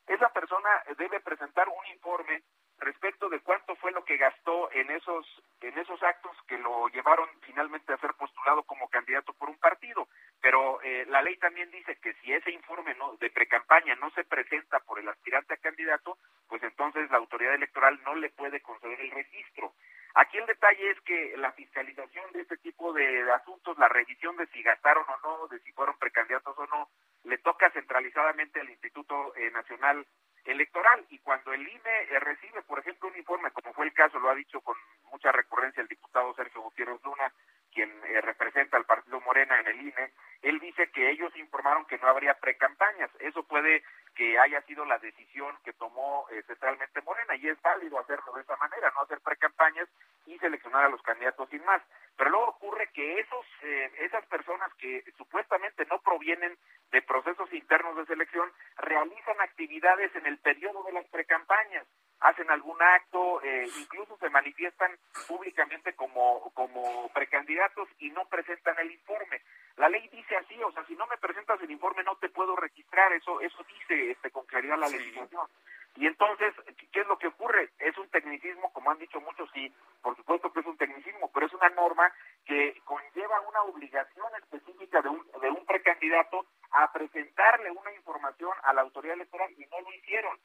esa persona debe presentar un informe respecto de cuánto fue lo que gastó en esos en esos actos que lo llevaron finalmente a ser postulado como candidato por un partido. Pero eh, la ley también dice que si ese informe no, de precampaña no se presenta por el aspirante a candidato, pues entonces la autoridad electoral no le puede conceder el registro. Aquí el detalle es que la fiscalización de este tipo de, asuntos, la revisión de si gastaron o no, de si fueron precandidatos o no, le toca centralizadamente al Instituto eh, Nacional Electoral. Y cuando el INE eh, recibe, por ejemplo, un informe, como fue el caso, lo ha dicho con mucha recurrencia el diputado Sergio Gutiérrez Luna, quien eh, representa al partido Morena en el INE, él dice que ellos informaron que no habría precampañas. Eso puede que haya sido la decisión que tomó eh, centralmente Morena y es válido hacerlo de esa manera, no hacer precampañas y seleccionar a los candidatos sin más. Pero luego ocurre que esos eh, esas personas que supuestamente no provienen de procesos internos de selección realizan actividades en el periodo de las precampañas hacen algún acto, eh, incluso se manifiestan públicamente como, como precandidatos y no presentan el informe. La ley dice así, o sea, si no me presentas el informe no te puedo registrar, eso eso dice este, con claridad la legislación. Y entonces, ¿qué es lo que ocurre? Es un tecnicismo, como han dicho muchos, sí, por supuesto que es un tecnicismo, pero es una norma que conlleva una obligación específica de un, de un precandidato a presentarle una información a la autoridad electoral y no lo hicieron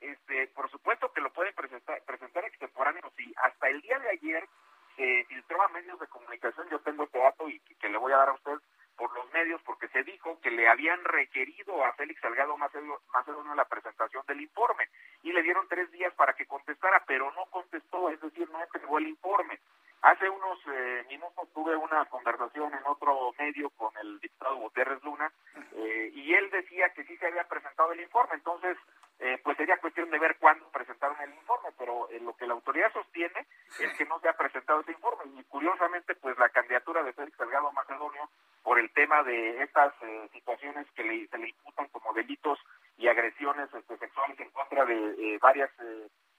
este, por supuesto que lo pueden presentar, presentar extemporáneo, sí. Hasta el día de ayer se filtró a medios de comunicación, yo tengo este dato y que, le voy a dar a usted por los medios, porque se dijo que le habían requerido a Félix Salgado Macedo, Macedonio la presentación del informe y le dieron tres días para que contestara, pero no contestó, es decir, no entregó el informe. Hace unos eh, minutos tuve una conversación en otro medio con el diputado Gutiérrez Luna eh, y él decía que sí se había presentado el informe. Entonces, eh, pues sería cuestión de ver cuándo presentaron el informe, pero lo que la autoridad sostiene es que no se ha presentado ese informe y curiosamente pues la candidatura de Félix Salgado Macedonio por el tema de estas situaciones que le, se le imputan como delitos y agresiones este, sexuales en contra de varias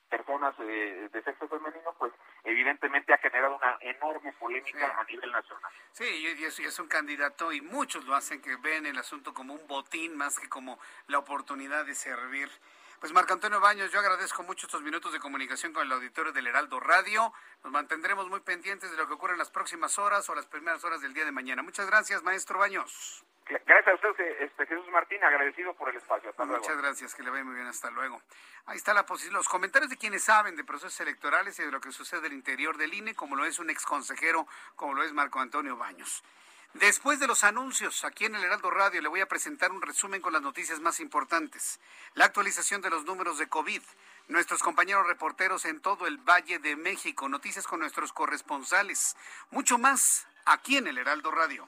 personas eh, de sexo femenino, pues evidentemente ha generado una enorme polémica a nivel nacional. Sí, y es, es, un candidato y muchos lo hacen que ven el asunto como un botín más que como la oportunidad de servir. Pues Marco Antonio Baños, yo agradezco mucho estos minutos de comunicación con el auditorio del Heraldo Radio. Nos mantendremos muy pendientes de lo que ocurre en las próximas horas o las primeras horas del día de mañana. Muchas gracias, maestro Baños. Gracias a usted, este, Jesús Martín, agradecido por el espacio. Hasta Muchas gracias, que le vaya muy bien, hasta luego. Ahí está la posición, los comentarios de quienes saben de procesos electorales y de lo que sucede al interior del INE, como lo es un exconsejero, como lo es Marco Antonio Baños. Después de los anuncios, aquí en el Heraldo Radio le voy a presentar un resumen con las noticias más importantes. La actualización de los números de COVID, nuestros compañeros reporteros en todo el Valle de México, noticias con nuestros corresponsales, mucho más aquí en el Heraldo Radio.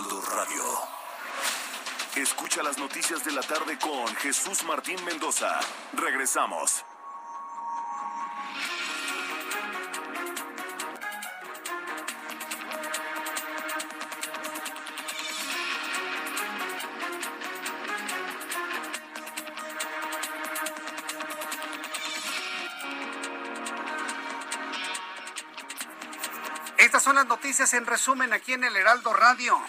Radio. Escucha las noticias de la tarde con Jesús Martín Mendoza. Regresamos. Estas son las noticias en resumen aquí en el Heraldo Radio.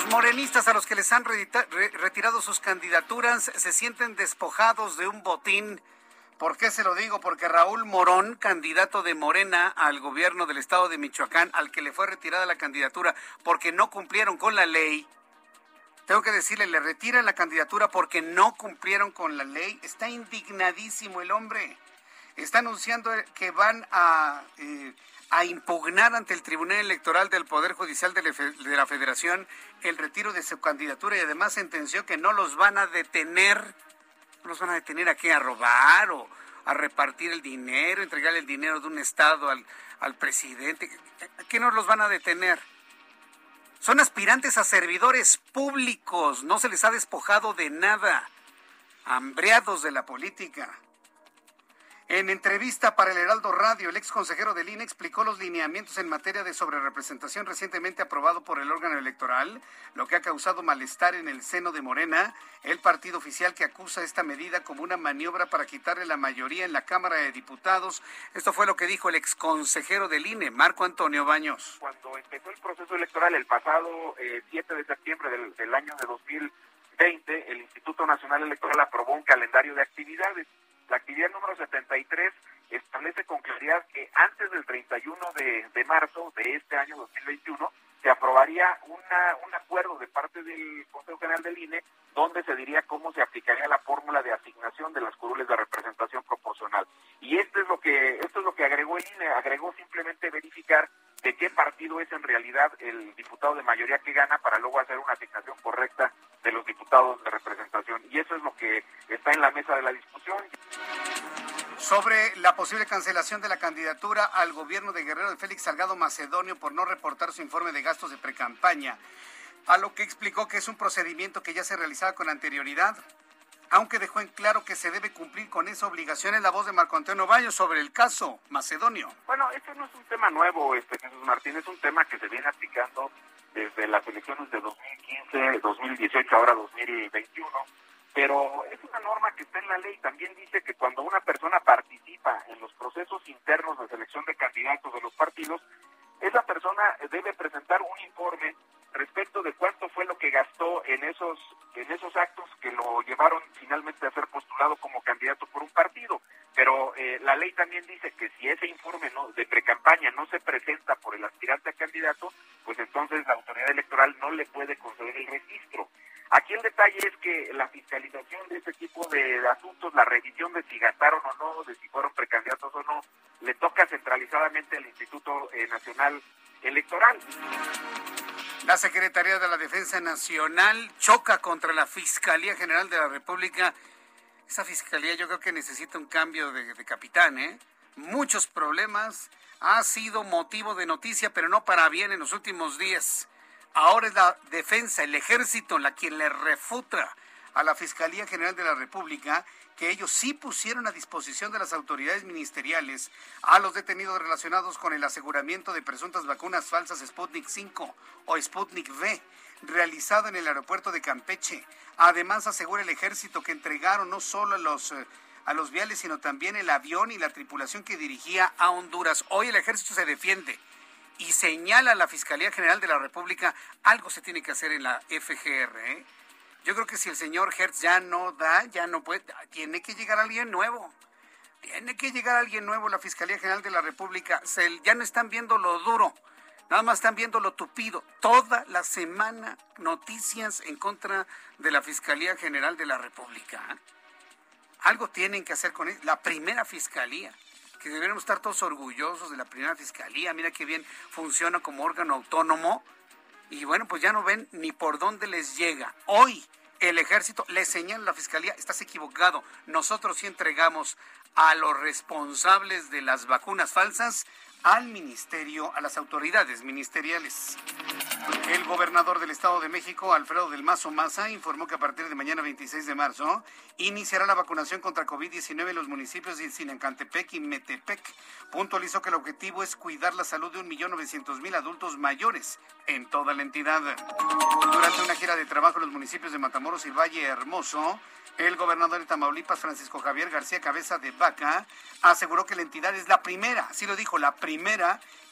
Los morenistas a los que les han retirado sus candidaturas se sienten despojados de un botín. ¿Por qué se lo digo? Porque Raúl Morón, candidato de Morena al gobierno del estado de Michoacán, al que le fue retirada la candidatura porque no cumplieron con la ley, tengo que decirle, le retiran la candidatura porque no cumplieron con la ley. Está indignadísimo el hombre. Está anunciando que van a eh, a impugnar ante el Tribunal Electoral del Poder Judicial de la Federación el retiro de su candidatura y además sentenció que no los van a detener, no los van a detener a qué, a robar o a repartir el dinero, entregar el dinero de un Estado al, al presidente, ¿a qué no los van a detener? Son aspirantes a servidores públicos, no se les ha despojado de nada, hambreados de la política. En entrevista para el Heraldo Radio, el ex consejero del INE explicó los lineamientos en materia de sobrerepresentación recientemente aprobado por el órgano electoral, lo que ha causado malestar en el seno de Morena, el partido oficial que acusa esta medida como una maniobra para quitarle la mayoría en la Cámara de Diputados. Esto fue lo que dijo el ex consejero del INE, Marco Antonio Baños. Cuando empezó el proceso electoral el pasado 7 eh, de septiembre del, del año de 2020, el Instituto Nacional Electoral aprobó un calendario de actividades la actividad número 73 establece con claridad que antes del 31 de, de marzo de este año 2021 se aprobaría una, un acuerdo de parte del Consejo General del INE donde se diría cómo se aplicaría la fórmula de asignación de las curules de representación proporcional. Y esto es lo que esto es lo que agregó el INE, agregó simplemente verificar de qué partido es en realidad el diputado de mayoría que gana para luego hacer una asignación correcta de los diputados de representación. Y eso es lo que está en la mesa de la discusión. Sobre la posible cancelación de la candidatura al gobierno de Guerrero de Félix Salgado Macedonio por no reportar su informe de gastos de precampaña, a lo que explicó que es un procedimiento que ya se realizaba con anterioridad. Aunque dejó en claro que se debe cumplir con esa obligación en la voz de Marco Antonio Baños sobre el caso macedonio. Bueno, este no es un tema nuevo, este Jesús Martín, es un tema que se viene aplicando desde las elecciones de 2015, 2018, ahora 2021 pero es una norma que está en la ley. También dice que cuando una persona participa en los procesos internos de selección de candidatos de los partidos, esa persona debe presentar un informe respecto de cuánto fue lo que gastó en esos en esos actos que lo llevaron finalmente a ser postulado como candidato por un partido. Pero eh, la ley también dice que si ese informe no, de precampaña no se presenta por el aspirante a candidato, Secretaría de la Defensa Nacional choca contra la Fiscalía General de la República. Esa fiscalía yo creo que necesita un cambio de, capitán, ¿eh? Muchos problemas. Ha sido motivo de noticia, pero no para bien en los últimos días. Ahora es la defensa, el ejército, la quien le refuta a la Fiscalía General de la República que ellos sí pusieron a disposición de las autoridades ministeriales a los detenidos relacionados con el aseguramiento de presuntas vacunas falsas Sputnik 5 o Sputnik V realizado en el aeropuerto de Campeche. Además asegura el ejército que entregaron no solo a los eh, a los viales, sino también el avión y la tripulación que dirigía a Honduras. Hoy el ejército se defiende y señala a la Fiscalía General de la República, algo se tiene que hacer en la FGR. ¿eh? Yo creo que si el señor Hertz ya no da, ya no puede, tiene que llegar alguien nuevo. Tiene que llegar alguien nuevo la Fiscalía General de la República. Se, ya no están viendo lo duro, nada más están viendo lo tupido. Toda la semana noticias en contra de la Fiscalía General de la República. ¿eh? Algo tienen que hacer con él. La primera fiscalía que deberíamos estar todos orgullosos de la primera fiscalía. Mira qué bien funciona como órgano autónomo. Y bueno, pues ya no ven ni por dónde les llega. Hoy el ejército le señala a la fiscalía, estás equivocado. Nosotros sí entregamos a los responsables de las vacunas falsas al ministerio, a las autoridades ministeriales. El gobernador del Estado de México, Alfredo del Mazo Maza, informó que a partir de mañana 26 de marzo iniciará la vacunación contra COVID-19 en los municipios de Sinancantepec y Metepec. Puntualizó que el objetivo es cuidar la salud de 1.900.000 adultos mayores en toda la entidad. Durante una gira de trabajo en los municipios de Matamoros y Valle Hermoso, el gobernador de Tamaulipas, Francisco Javier García Cabeza de Vaca, aseguró que la entidad es la primera, así lo dijo, la primera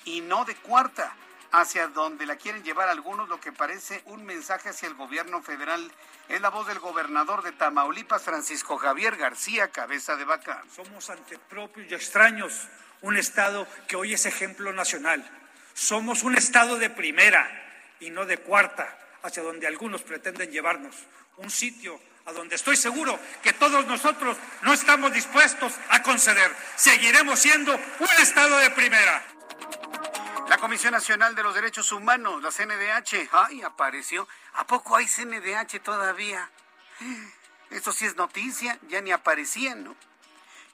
y no de cuarta, hacia donde la quieren llevar algunos, lo que parece un mensaje hacia el gobierno federal. Es la voz del gobernador de Tamaulipas, Francisco Javier García Cabeza de Vaca. Somos ante propios y extraños un Estado que hoy es ejemplo nacional. Somos un Estado de primera y no de cuarta, hacia donde algunos pretenden llevarnos. Un sitio a donde estoy seguro que todos nosotros no estamos dispuestos a conceder. Seguiremos siendo un Estado de primera. La Comisión Nacional de los Derechos Humanos, la CNDH, ay, apareció. ¿A poco hay CNDH todavía? Esto sí es noticia, ya ni aparecían, ¿no?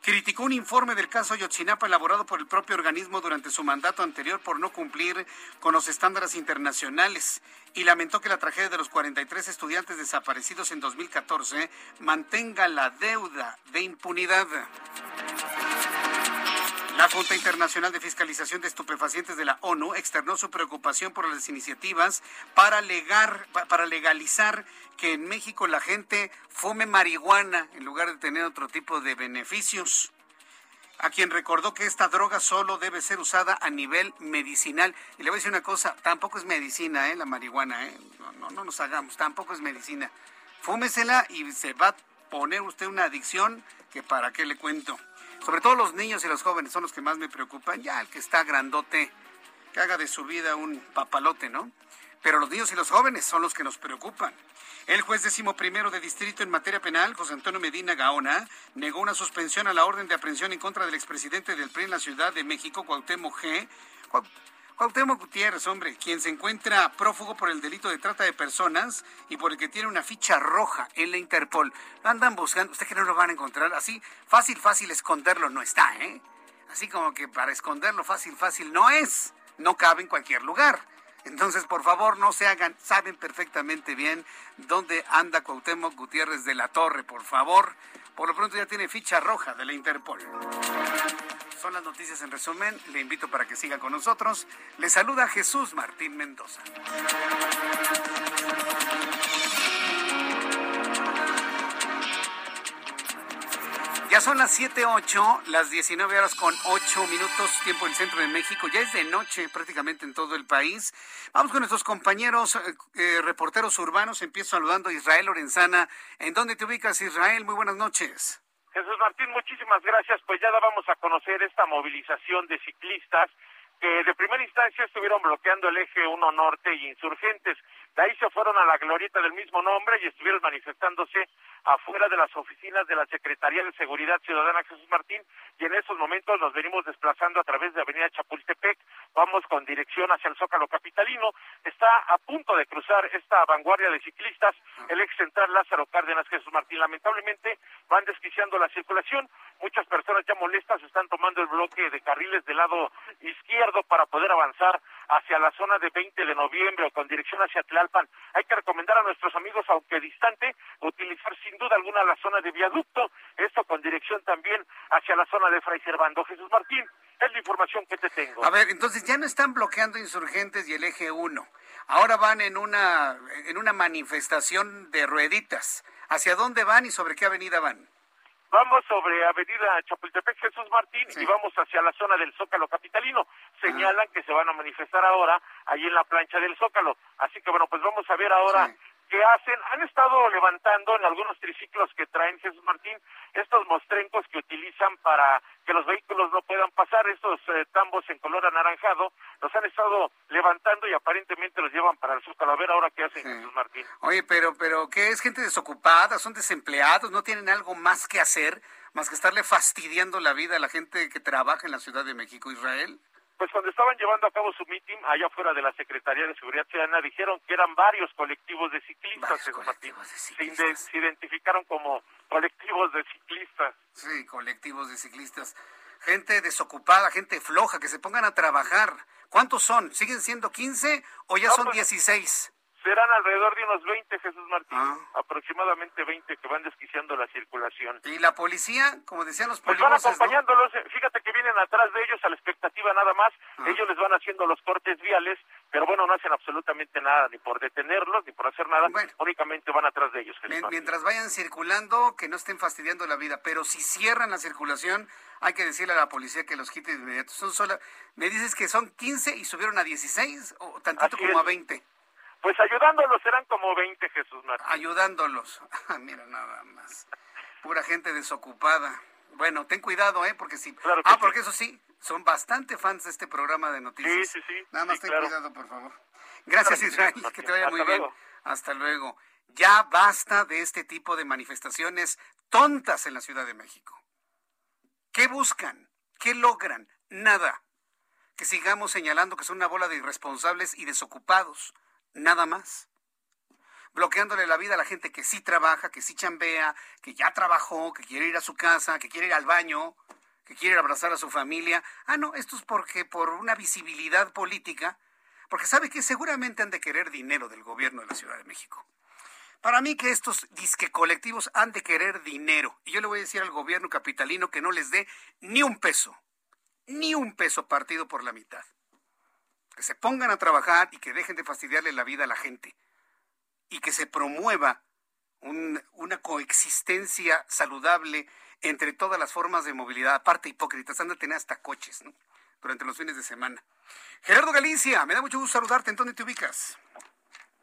Criticó un informe del caso Yotzinapa elaborado por el propio organismo durante su mandato anterior por no cumplir con los estándares internacionales y lamentó que la tragedia de los 43 estudiantes desaparecidos en 2014 mantenga la deuda de impunidad. La Junta Internacional de Fiscalización de Estupefacientes de la ONU externó su preocupación por las iniciativas para, legar, para legalizar que en México la gente fume marihuana en lugar de tener otro tipo de beneficios. A quien recordó que esta droga solo debe ser usada a nivel medicinal. Y le voy a decir una cosa, tampoco es medicina, ¿eh? La marihuana, ¿eh? No, no, no nos hagamos, tampoco es medicina. Fúmesela y se va a poner usted una adicción que para qué le cuento. Sobre todo los niños y los jóvenes son los que más me preocupan. Ya el que está grandote, que haga de su vida un papalote, ¿no? Pero los niños y los jóvenes son los que nos preocupan. El juez décimo primero de distrito en materia penal, José Antonio Medina Gaona, negó una suspensión a la orden de aprehensión en contra del expresidente del PRI en la Ciudad de México, Cuauhtémoc G. Cuauhtémoc Gutiérrez, hombre, quien se encuentra prófugo por el delito de trata de personas y por el que tiene una ficha roja en la Interpol. andan buscando, usted que no lo van a encontrar así, fácil, fácil esconderlo no está, ¿eh? Así como que para esconderlo fácil, fácil no es, no cabe en cualquier lugar. Entonces, por favor, no se hagan, saben perfectamente bien dónde anda Cuauhtémoc Gutiérrez de la Torre, por favor. Por lo pronto ya tiene ficha roja de la Interpol. Son las noticias en resumen. Le invito para que siga con nosotros. Le saluda Jesús Martín Mendoza. Ya son las 7.08, las 19 horas con 8 minutos, tiempo del centro de México. Ya es de noche prácticamente en todo el país. Vamos con nuestros compañeros eh, eh, reporteros urbanos. Empiezo saludando a Israel Lorenzana. ¿En dónde te ubicas, Israel? Muy buenas noches. Jesús Martín, muchísimas gracias. Pues ya vamos a conocer esta movilización de ciclistas que de primera instancia estuvieron bloqueando el eje 1 norte y insurgentes. De ahí se fueron a la glorieta del mismo nombre y estuvieron manifestándose afuera de las oficinas de la Secretaría de Seguridad Ciudadana Jesús Martín y en estos momentos nos venimos desplazando a través de Avenida Chapultepec. Vamos con dirección hacia el Zócalo Capitalino. Está a punto de cruzar esta vanguardia de ciclistas el ex central Lázaro Cárdenas Jesús Martín. Lamentablemente van desquiciando la circulación. Muchas personas ya molestas están tomando el bloque de carriles del lado izquierdo para poder avanzar hacia la zona de 20 de noviembre o con dirección hacia Tlalpan. Hay que recomendar a nuestros amigos, aunque distante, utilizar sin duda alguna la zona de viaducto, esto con dirección también hacia la zona de Fray Servando. Jesús Martín, es la información que te tengo. A ver, entonces ya no están bloqueando insurgentes y el eje 1. Ahora van en una, en una manifestación de rueditas. ¿Hacia dónde van y sobre qué avenida van? Vamos sobre Avenida Chapultepec Jesús Martín y vamos hacia la zona del Zócalo Capitalino. Señalan que se van a manifestar ahora ahí en la plancha del Zócalo. Así que bueno, pues vamos a ver ahora qué hacen. Han estado levantando en algunos triciclos que traen Jesús Martín estos mostrencos que utilizan para que los vehículos no puedan pasar, estos eh, tambos en color anaranjado, los han estado levantando y aparentemente los llevan para el Zócalo. A ver ahora qué hacen Jesús Martín. Oye, pero, pero, ¿qué es gente desocupada? ¿Son desempleados? ¿No tienen algo más que hacer más que estarle fastidiando la vida a la gente que trabaja en la Ciudad de México, Israel? Pues cuando estaban llevando a cabo su meeting allá afuera de la Secretaría de Seguridad Ciudadana dijeron que eran varios colectivos de ciclistas, Se, identificaron como colectivos de ciclistas. Sí, colectivos de ciclistas. Gente desocupada, gente floja, que se pongan a trabajar. ¿Cuántos son? ¿Siguen siendo 15 o ya son 16? Serán alrededor de unos 20, Jesús Martín, ah. aproximadamente 20 que van desquiciando la circulación. ¿Y la policía, como decían los policías? Pues van acompañándolos, fíjate que vienen atrás de ellos a la expectativa nada más, ah. ellos les van haciendo los cortes viales, pero bueno, no hacen absolutamente nada, ni por detenerlos, ni por hacer nada, únicamente van atrás de ellos. Jesús mientras vayan circulando, que no estén fastidiando la vida, pero si cierran la circulación, hay que decirle a la policía que los quite de inmediato. Son solo, me dices que son 15 y subieron a 16 o tantito como a 20. Pues ayudándolos serán como 20, Jesús Martín. Ayudándolos. Ah, mira, nada más. Pura gente desocupada. Bueno, ten cuidado, ¿eh? Porque si... ah, porque eso sí, son bastante fans de este programa de noticias. Sí, sí, sí. Nada más ten cuidado, por favor. Gracias, Israel. Que te vaya muy bien. Hasta luego. Ya basta de este tipo de manifestaciones tontas en la Ciudad de México. ¿Qué buscan? ¿Qué logran? Nada. Que sigamos señalando que son una bola de irresponsables y desocupados nada más. Bloqueándole la vida a la gente que sí trabaja, que sí chambea, que ya trabajó, que quiere ir a su casa, que quiere ir al baño, que quiere abrazar a su familia. Ah, no, esto es porque por una visibilidad política, porque sabe que seguramente han de querer dinero del gobierno de la Ciudad de México. Para mí que estos disque colectivos han de querer dinero. Y yo le voy a decir al gobierno capitalino que no les dé ni un peso, ni un peso partido por la mitad que se pongan a trabajar y que dejen de fastidiarle la vida a la gente y que se promueva una coexistencia saludable entre todas las formas de movilidad, aparte hipócritas, han de tener hasta coches, ¿no? Durante los fines de semana. Gerardo Galicia, me da mucho gusto saludarte, ¿en dónde te ubicas?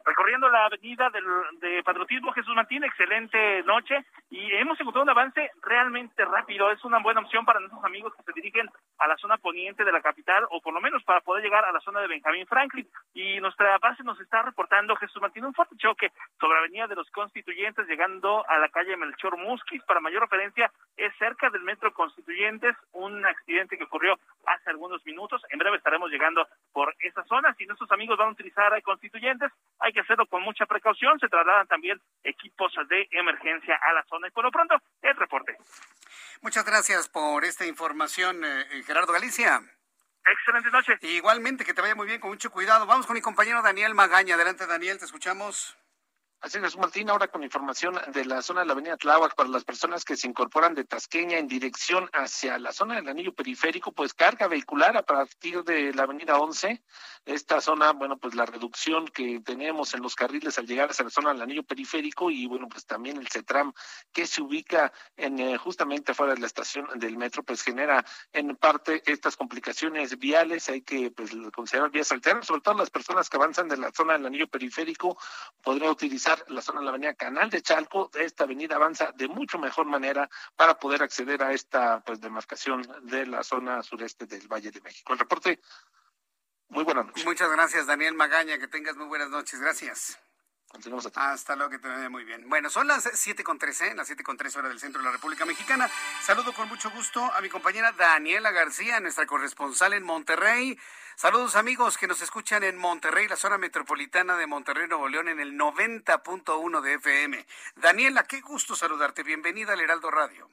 Recorriendo la avenida del, de Patriotismo Jesús Martín, excelente noche y hemos encontrado un avance realmente rápido. Es una buena opción para nuestros amigos que se dirigen a la zona poniente de la capital o por lo menos para poder llegar a la zona de Benjamín Franklin. Y nuestra base nos está reportando Jesús Martín un fuerte choque sobre la avenida de los Constituyentes llegando a la calle Melchor Musquis. Para mayor referencia, es cerca del metro Constituyentes, un accidente que ocurrió hace algunos minutos. En breve estaremos llegando por esa zona. Si nuestros amigos van a utilizar Constituyentes, hay que hacerlo con mucha precaución. Se trasladan también equipos de emergencia a la zona. Y por lo pronto, el reporte. Muchas gracias por esta información, eh, eh, Gerardo Galicia. Excelente noche. Igualmente, que te vaya muy bien, con mucho cuidado. Vamos con mi compañero Daniel Magaña. Adelante, Daniel, te escuchamos. Así es, Martín, ahora con información de la zona de la avenida Tláhuac para las personas que se incorporan de Tasqueña en dirección hacia la zona del anillo periférico, pues carga vehicular a partir de la avenida 11. Esta zona, bueno, pues la reducción que tenemos en los carriles al llegar a la zona del anillo periférico y bueno, pues también el CETRAM que se ubica en eh, justamente fuera de la estación del metro, pues genera en parte estas complicaciones viales. Hay que pues considerar vías alternas, sobre todo las personas que avanzan de la zona del anillo periférico podrían utilizar la zona de la avenida Canal de Chalco. Esta avenida avanza de mucho mejor manera para poder acceder a esta pues demarcación de la zona sureste del Valle de México. El reporte, muy buenas noches. Muchas gracias, Daniel Magaña. Que tengas muy buenas noches. Gracias. Hasta luego, que te vaya muy bien. Bueno, son las 7 con 13, las 7 con 13 horas del centro de la República Mexicana. Saludo con mucho gusto a mi compañera Daniela García, nuestra corresponsal en Monterrey. Saludos amigos que nos escuchan en Monterrey, la zona metropolitana de Monterrey, Nuevo León, en el 90.1 de FM. Daniela, qué gusto saludarte. Bienvenida al Heraldo Radio.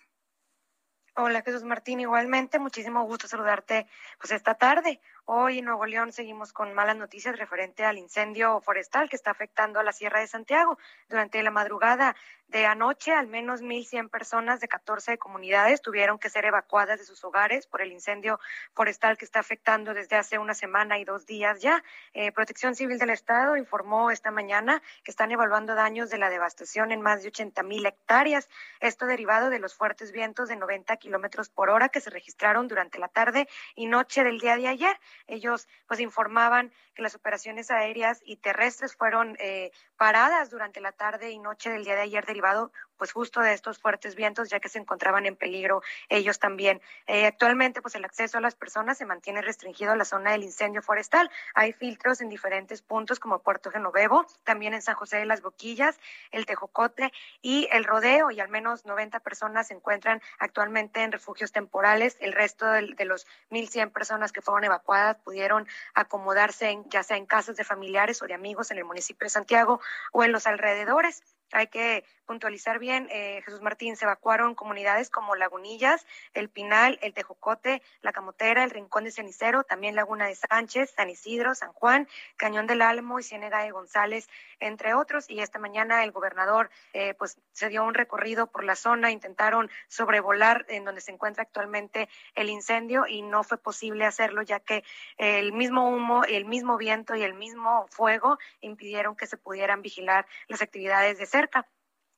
Hola Jesús Martín, igualmente, muchísimo gusto saludarte pues esta tarde. Hoy en Nuevo León seguimos con malas noticias referente al incendio forestal que está afectando a la Sierra de Santiago. Durante la madrugada de anoche, al menos 1.100 personas de 14 comunidades tuvieron que ser evacuadas de sus hogares por el incendio forestal que está afectando desde hace una semana y dos días ya. Eh, Protección Civil del Estado informó esta mañana que están evaluando daños de la devastación en más de 80.000 hectáreas. Esto derivado de los fuertes vientos de 90 kilómetros por hora que se registraron durante la tarde y noche del día de ayer. Ellos pues informaban que las operaciones aéreas y terrestres fueron eh, paradas durante la tarde y noche del día de ayer derivado pues justo de estos fuertes vientos ya que se encontraban en peligro ellos también. Eh, actualmente pues el acceso a las personas se mantiene restringido a la zona del incendio forestal. Hay filtros en diferentes puntos como Puerto Genovevo, también en San José de las Boquillas, el Tejocote y el Rodeo y al menos 90 personas se encuentran actualmente en refugios temporales. El resto de, de los 1.100 personas que fueron evacuadas pudieron acomodarse en, ya sea en casas de familiares o de amigos en el municipio de Santiago o en los alrededores. Hay que puntualizar bien, eh, Jesús Martín, se evacuaron comunidades como Lagunillas, El Pinal, El Tejocote, La Camotera, El Rincón de Cenicero, también Laguna de Sánchez, San Isidro, San Juan, Cañón del Álamo y Ciénega de González, entre otros. Y esta mañana el gobernador eh, pues se dio un recorrido por la zona, intentaron sobrevolar en donde se encuentra actualmente el incendio y no fue posible hacerlo ya que el mismo humo, el mismo viento y el mismo fuego impidieron que se pudieran vigilar las actividades de cerca.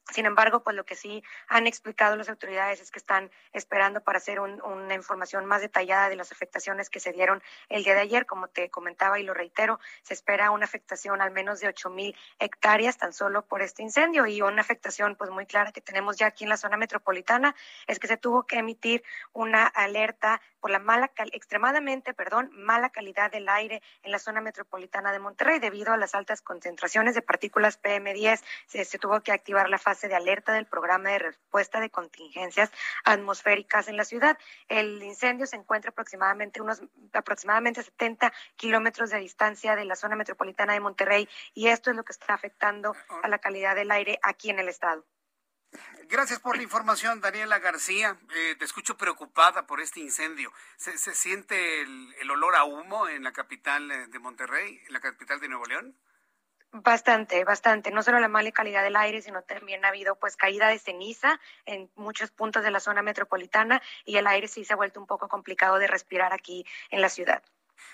Sin embargo, pues lo que sí han explicado las autoridades es que están esperando para hacer una información más detallada de las afectaciones que se dieron el día de ayer. Como te comentaba y lo reitero, se espera una afectación al menos de ocho mil hectáreas tan solo por este incendio y una afectación pues muy clara que tenemos ya aquí en la zona metropolitana es que se tuvo que emitir una alerta por la mala, extremadamente, perdón, mala calidad del aire en la zona metropolitana de Monterrey debido a las altas concentraciones de partículas PM10. Se, se tuvo que activar la fase de alerta del programa de respuesta de contingencias atmosféricas en la ciudad. El incendio se encuentra aproximadamente unos aproximadamente 70 kilómetros de distancia de la zona metropolitana de Monterrey y esto es lo que está afectando a la calidad del aire aquí en el estado. Gracias por la información, Daniela García. Eh, te escucho preocupada por este incendio. ¿Se, siente el, olor a humo en la capital de Monterrey, en la capital de Nuevo León? Bastante, bastante. No solo la mala calidad del aire, sino también ha habido pues caída de ceniza en muchos puntos de la zona metropolitana y el aire sí se ha vuelto un poco complicado de respirar aquí en la ciudad.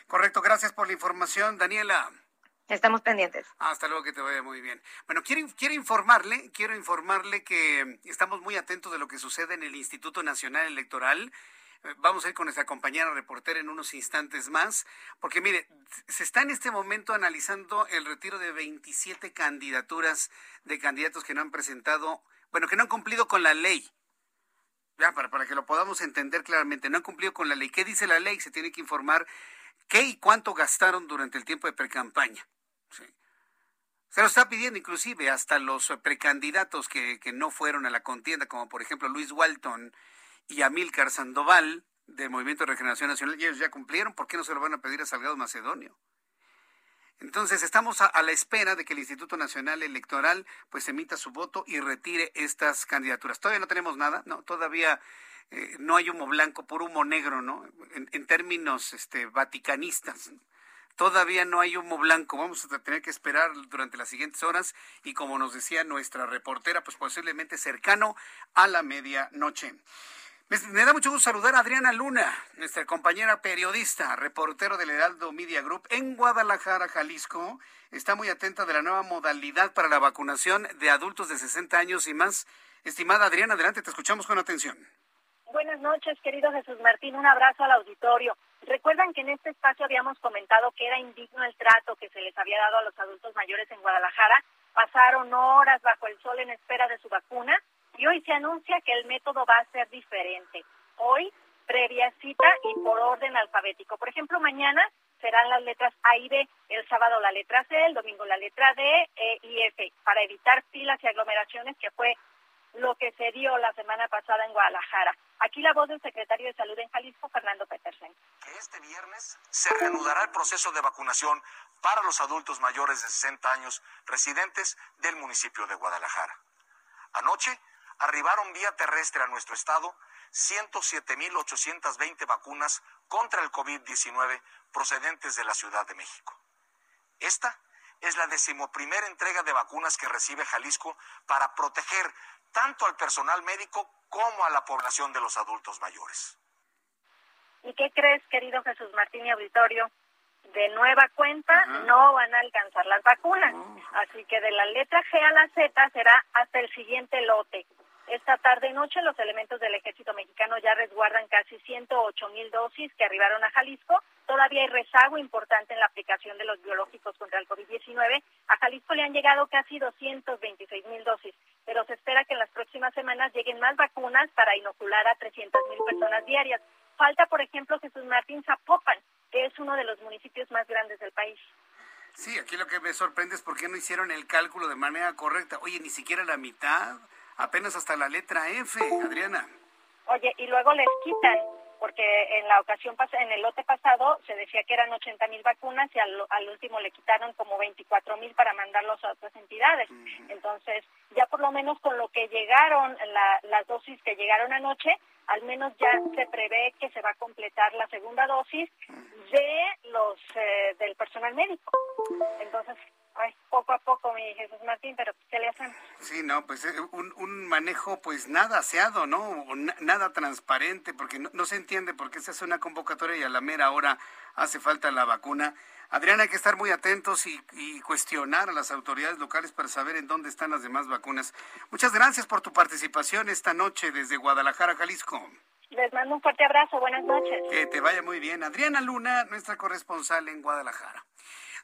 Correcto, gracias por la información, Daniela. Estamos pendientes. Hasta luego, que te vaya muy bien. Bueno, quiero, quiero informarle, quiero informarle que estamos muy atentos de lo que sucede en el Instituto Nacional Electoral. Vamos a ir con nuestra compañera reportera en unos instantes más, porque mire, se está en este momento analizando el retiro de 27 candidaturas de candidatos que no han presentado, bueno, que no han cumplido con la ley. Ya, para, para que lo podamos entender claramente, no han cumplido con la ley. ¿Qué dice la ley? Se tiene que informar qué y cuánto gastaron durante el tiempo de precampaña. Se lo está pidiendo inclusive hasta los precandidatos que, que no fueron a la contienda, como por ejemplo Luis Walton y Amílcar Sandoval del Movimiento de Regeneración Nacional, ellos ya cumplieron, ¿por qué no se lo van a pedir a Salgado Macedonio? Entonces estamos a, la espera de que el Instituto Nacional Electoral pues emita su voto y retire estas candidaturas. Todavía no tenemos nada, no, todavía eh, no hay humo blanco, por humo negro, ¿no? En, términos este, vaticanistas. Todavía no hay humo blanco. Vamos a tener que esperar durante las siguientes horas y como nos decía nuestra reportera, pues posiblemente cercano a la medianoche. Me, da mucho gusto saludar a Adriana Luna, nuestra compañera periodista, reportero del Heraldo Media Group en Guadalajara, Jalisco. Está muy atenta de la nueva modalidad para la vacunación de adultos de 60 años y más. Estimada Adriana, adelante, te escuchamos con atención. Buenas noches, querido Jesús Martín. Un abrazo al auditorio. Recuerdan que en este espacio habíamos comentado que era indigno el trato que se les había dado a los adultos mayores en Guadalajara. Pasaron horas bajo el sol en espera de su vacuna y hoy se anuncia que el método va a ser diferente. Hoy, previa cita y por orden alfabético. Por ejemplo, mañana serán las letras A y B, el sábado la letra C, el domingo la letra D, E y F, para evitar filas y aglomeraciones, que fue lo que se dio la semana pasada en Guadalajara. Aquí la voz del secretario de Salud en Jalisco, Fernando Petersen. Este viernes se reanudará el proceso de vacunación para los adultos mayores de 60 años residentes del municipio de Guadalajara. Anoche arribaron vía terrestre a nuestro estado 107.820 vacunas contra el COVID-19 procedentes de la Ciudad de México. Esta es la decimoprimera entrega de vacunas que recibe Jalisco para proteger tanto al personal médico como a la población de los adultos mayores. ¿Y qué crees, querido Jesús Martín y Auditorio? De nueva cuenta no van a alcanzar las vacunas. Así que de la letra G a la Z será hasta el siguiente lote. Esta tarde y noche los elementos del ejército mexicano ya resguardan casi 108 mil dosis que arribaron a Jalisco. Todavía hay rezago importante en la aplicación de los biológicos contra el COVID-19. A Jalisco le han llegado casi 226 mil dosis, pero se espera que en las próximas semanas lleguen más vacunas para inocular a 300 mil personas diarias. Falta, por ejemplo, Jesús Martín Zapopan, que es uno de los municipios más grandes del país. Sí, aquí lo que me sorprende es por qué no hicieron el cálculo de manera correcta. Oye, ni siquiera la mitad apenas hasta la letra F, Adriana. Oye, y luego les quitan, porque en la ocasión, en el lote pasado se decía que eran 80 mil vacunas y al, último le quitaron como 24 mil para mandarlos a otras entidades. Entonces, ya por lo menos con lo que llegaron, las dosis que llegaron anoche, al menos ya se prevé que se va a completar la segunda dosis de los eh, del personal médico. Entonces, poco a poco, mi Jesús Martín, pero ¿qué le hacen? Sí, no, pues eh, un, un manejo pues nada aseado, ¿no? nada transparente, porque no, se entiende por qué se hace una convocatoria y a la mera hora hace falta la vacuna. Adriana, hay que estar muy atentos y, y, cuestionar a las autoridades locales para saber en dónde están las demás vacunas. Muchas gracias por tu participación esta noche desde Guadalajara, Jalisco. Les mando un fuerte abrazo, buenas noches. Que te vaya muy bien. Adriana Luna, nuestra corresponsal en Guadalajara.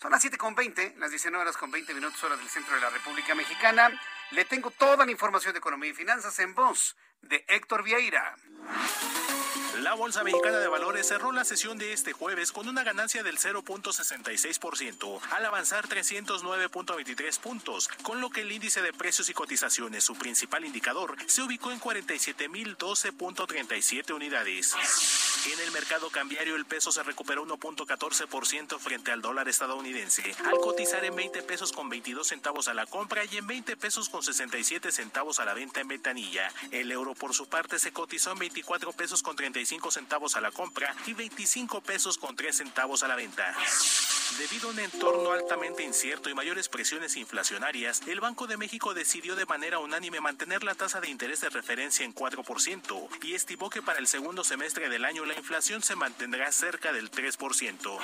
Son las 7 con 20, las 19 horas con 20 minutos hora del centro de la República Mexicana. Le tengo toda la información de economía y finanzas en voz de Héctor Vieira. La Bolsa Mexicana de Valores cerró la sesión de este jueves con una ganancia del 0.66% al avanzar 309.23 puntos, con lo que el índice de precios y cotizaciones, su principal indicador, se ubicó en 47.012.37 unidades. En el mercado cambiario el peso se recuperó 1.14% frente al dólar estadounidense, al cotizar en 20 pesos con 22 centavos a la compra y en 20 pesos con 67 centavos a la venta en ventanilla. El euro por su parte se cotizó en 24 pesos con 35 centavos a la compra y 25 pesos con 3 centavos a la venta. Debido a un entorno altamente incierto y mayores presiones inflacionarias, el Banco de México decidió de manera unánime mantener la tasa de interés de referencia en 4% y estimó que para el segundo semestre del año la inflación se mantendrá cerca del 3%.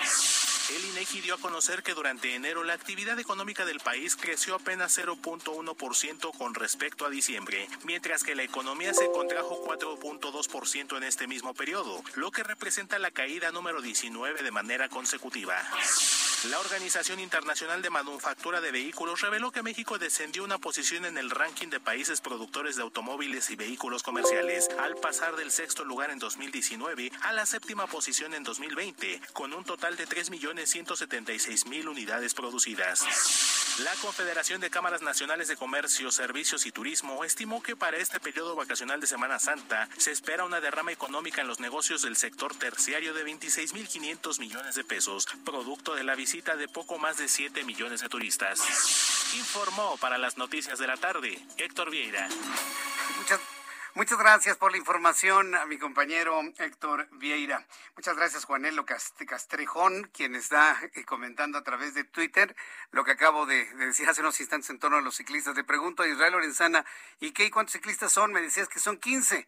El INEGI dio a conocer que durante enero la actividad económica del país creció apenas 0.1% con respecto a diciembre, mientras que la economía se contrajo 4.2% en este mismo periodo, lo que representa la caída número 19 de manera consecutiva. La Organización Internacional de Manufactura de Vehículos reveló que México descendió una posición en el ranking de países productores de automóviles y vehículos comerciales, al pasar del sexto lugar en 2019 a la séptima posición en 2020, con un total de 3.176.000 unidades producidas. La Confederación de Cámaras Nacionales de Comercio, Servicios y Turismo estimó que para este periodo vacacional de Semana Santa se espera una derrama económica en los negocios del sector terciario de 26.500 millones de pesos, producto de la visita de poco más de 7 millones de turistas. Informó para las noticias de la tarde Héctor Vieira. Muchas Muchas gracias por la información a mi compañero Héctor Vieira. Muchas gracias Juanelo Castrejón, quien está eh, comentando a través de Twitter lo que acabo de, decir hace unos instantes en torno a los ciclistas. Le pregunto a Israel Lorenzana, ¿y qué? ¿Cuántos ciclistas son? Me decías que son 15.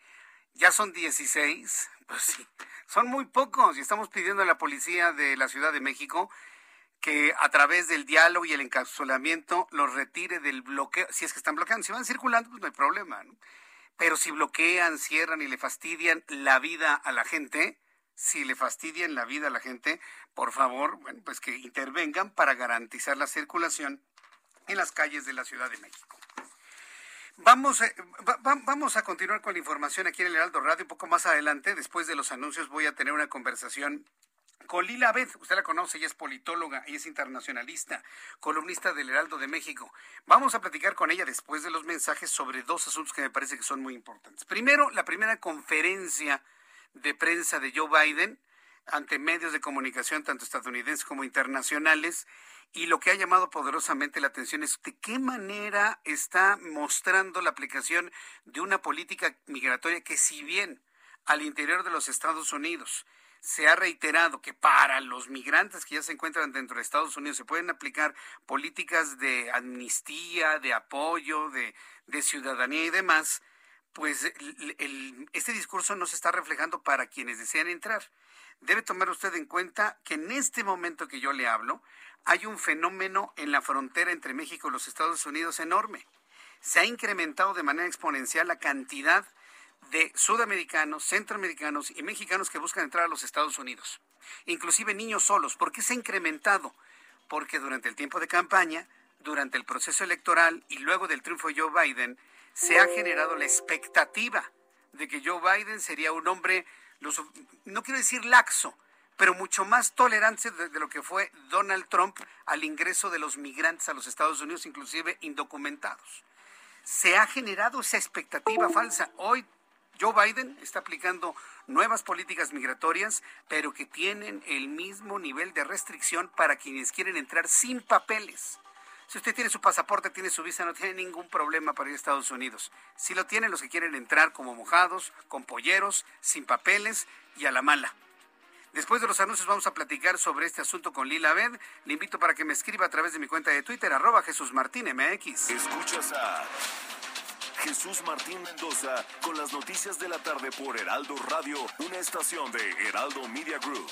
¿Ya son 16? Pues sí, son muy pocos y estamos pidiendo a la policía de la Ciudad de México que a través del diálogo y el encapsulamiento los retire del bloqueo. Si es que están bloqueando, si van circulando, pues no hay problema. ¿no? Pero si bloquean, cierran y le fastidian la vida a la gente, si le fastidian la vida a la gente, por favor, bueno, pues que intervengan para garantizar la circulación en las calles de la Ciudad de México. Vamos, eh, vamos a continuar con la información aquí en el Heraldo Radio un poco más adelante. Después de los anuncios voy a tener una conversación con Lila Abed, usted la conoce, ella es politóloga, ella es internacionalista, columnista del Heraldo de México. Vamos a platicar con ella después de los mensajes sobre dos asuntos que me parece que son muy importantes. Primero, la primera conferencia de prensa de Joe Biden ante medios de comunicación, tanto estadounidenses como internacionales, y lo que ha llamado poderosamente la atención es de qué manera está mostrando la aplicación de una política migratoria que si bien al interior de los Estados Unidos se ha reiterado que para los migrantes que ya se encuentran dentro de Estados Unidos se pueden aplicar políticas de amnistía, de apoyo, de, ciudadanía y demás, pues este discurso no se está reflejando para quienes desean entrar. Debe tomar usted en cuenta que en este momento que yo le hablo, hay un fenómeno en la frontera entre México y los Estados Unidos enorme. Se ha incrementado de manera exponencial la cantidad de sudamericanos, centroamericanos y mexicanos que buscan entrar a los Estados Unidos, inclusive niños solos. ¿Por qué se ha incrementado? Porque durante el tiempo de campaña, durante el proceso electoral y luego del triunfo de Joe Biden, se ha generado la expectativa de que Joe Biden sería un hombre, no quiero decir laxo, pero mucho más tolerante de, lo que fue Donald Trump al ingreso de los migrantes a los Estados Unidos, inclusive indocumentados. Se ha generado esa expectativa falsa. Hoy Joe Biden está aplicando nuevas políticas migratorias, pero que tienen el mismo nivel de restricción para quienes quieren entrar sin papeles. Si usted tiene su pasaporte, tiene su visa, no tiene ningún problema para ir a Estados Unidos. Si lo tienen los que quieren entrar como mojados, con polleros, sin papeles y a la mala. Después de los anuncios vamos a platicar sobre este asunto con Lila Bed. Le invito para que me escriba a través de mi cuenta de Twitter, arroba Jesús Martín MX. Escuchas a Jesús Martín Mendoza con las noticias de la tarde por Heraldo Radio, una estación de Heraldo Media Group.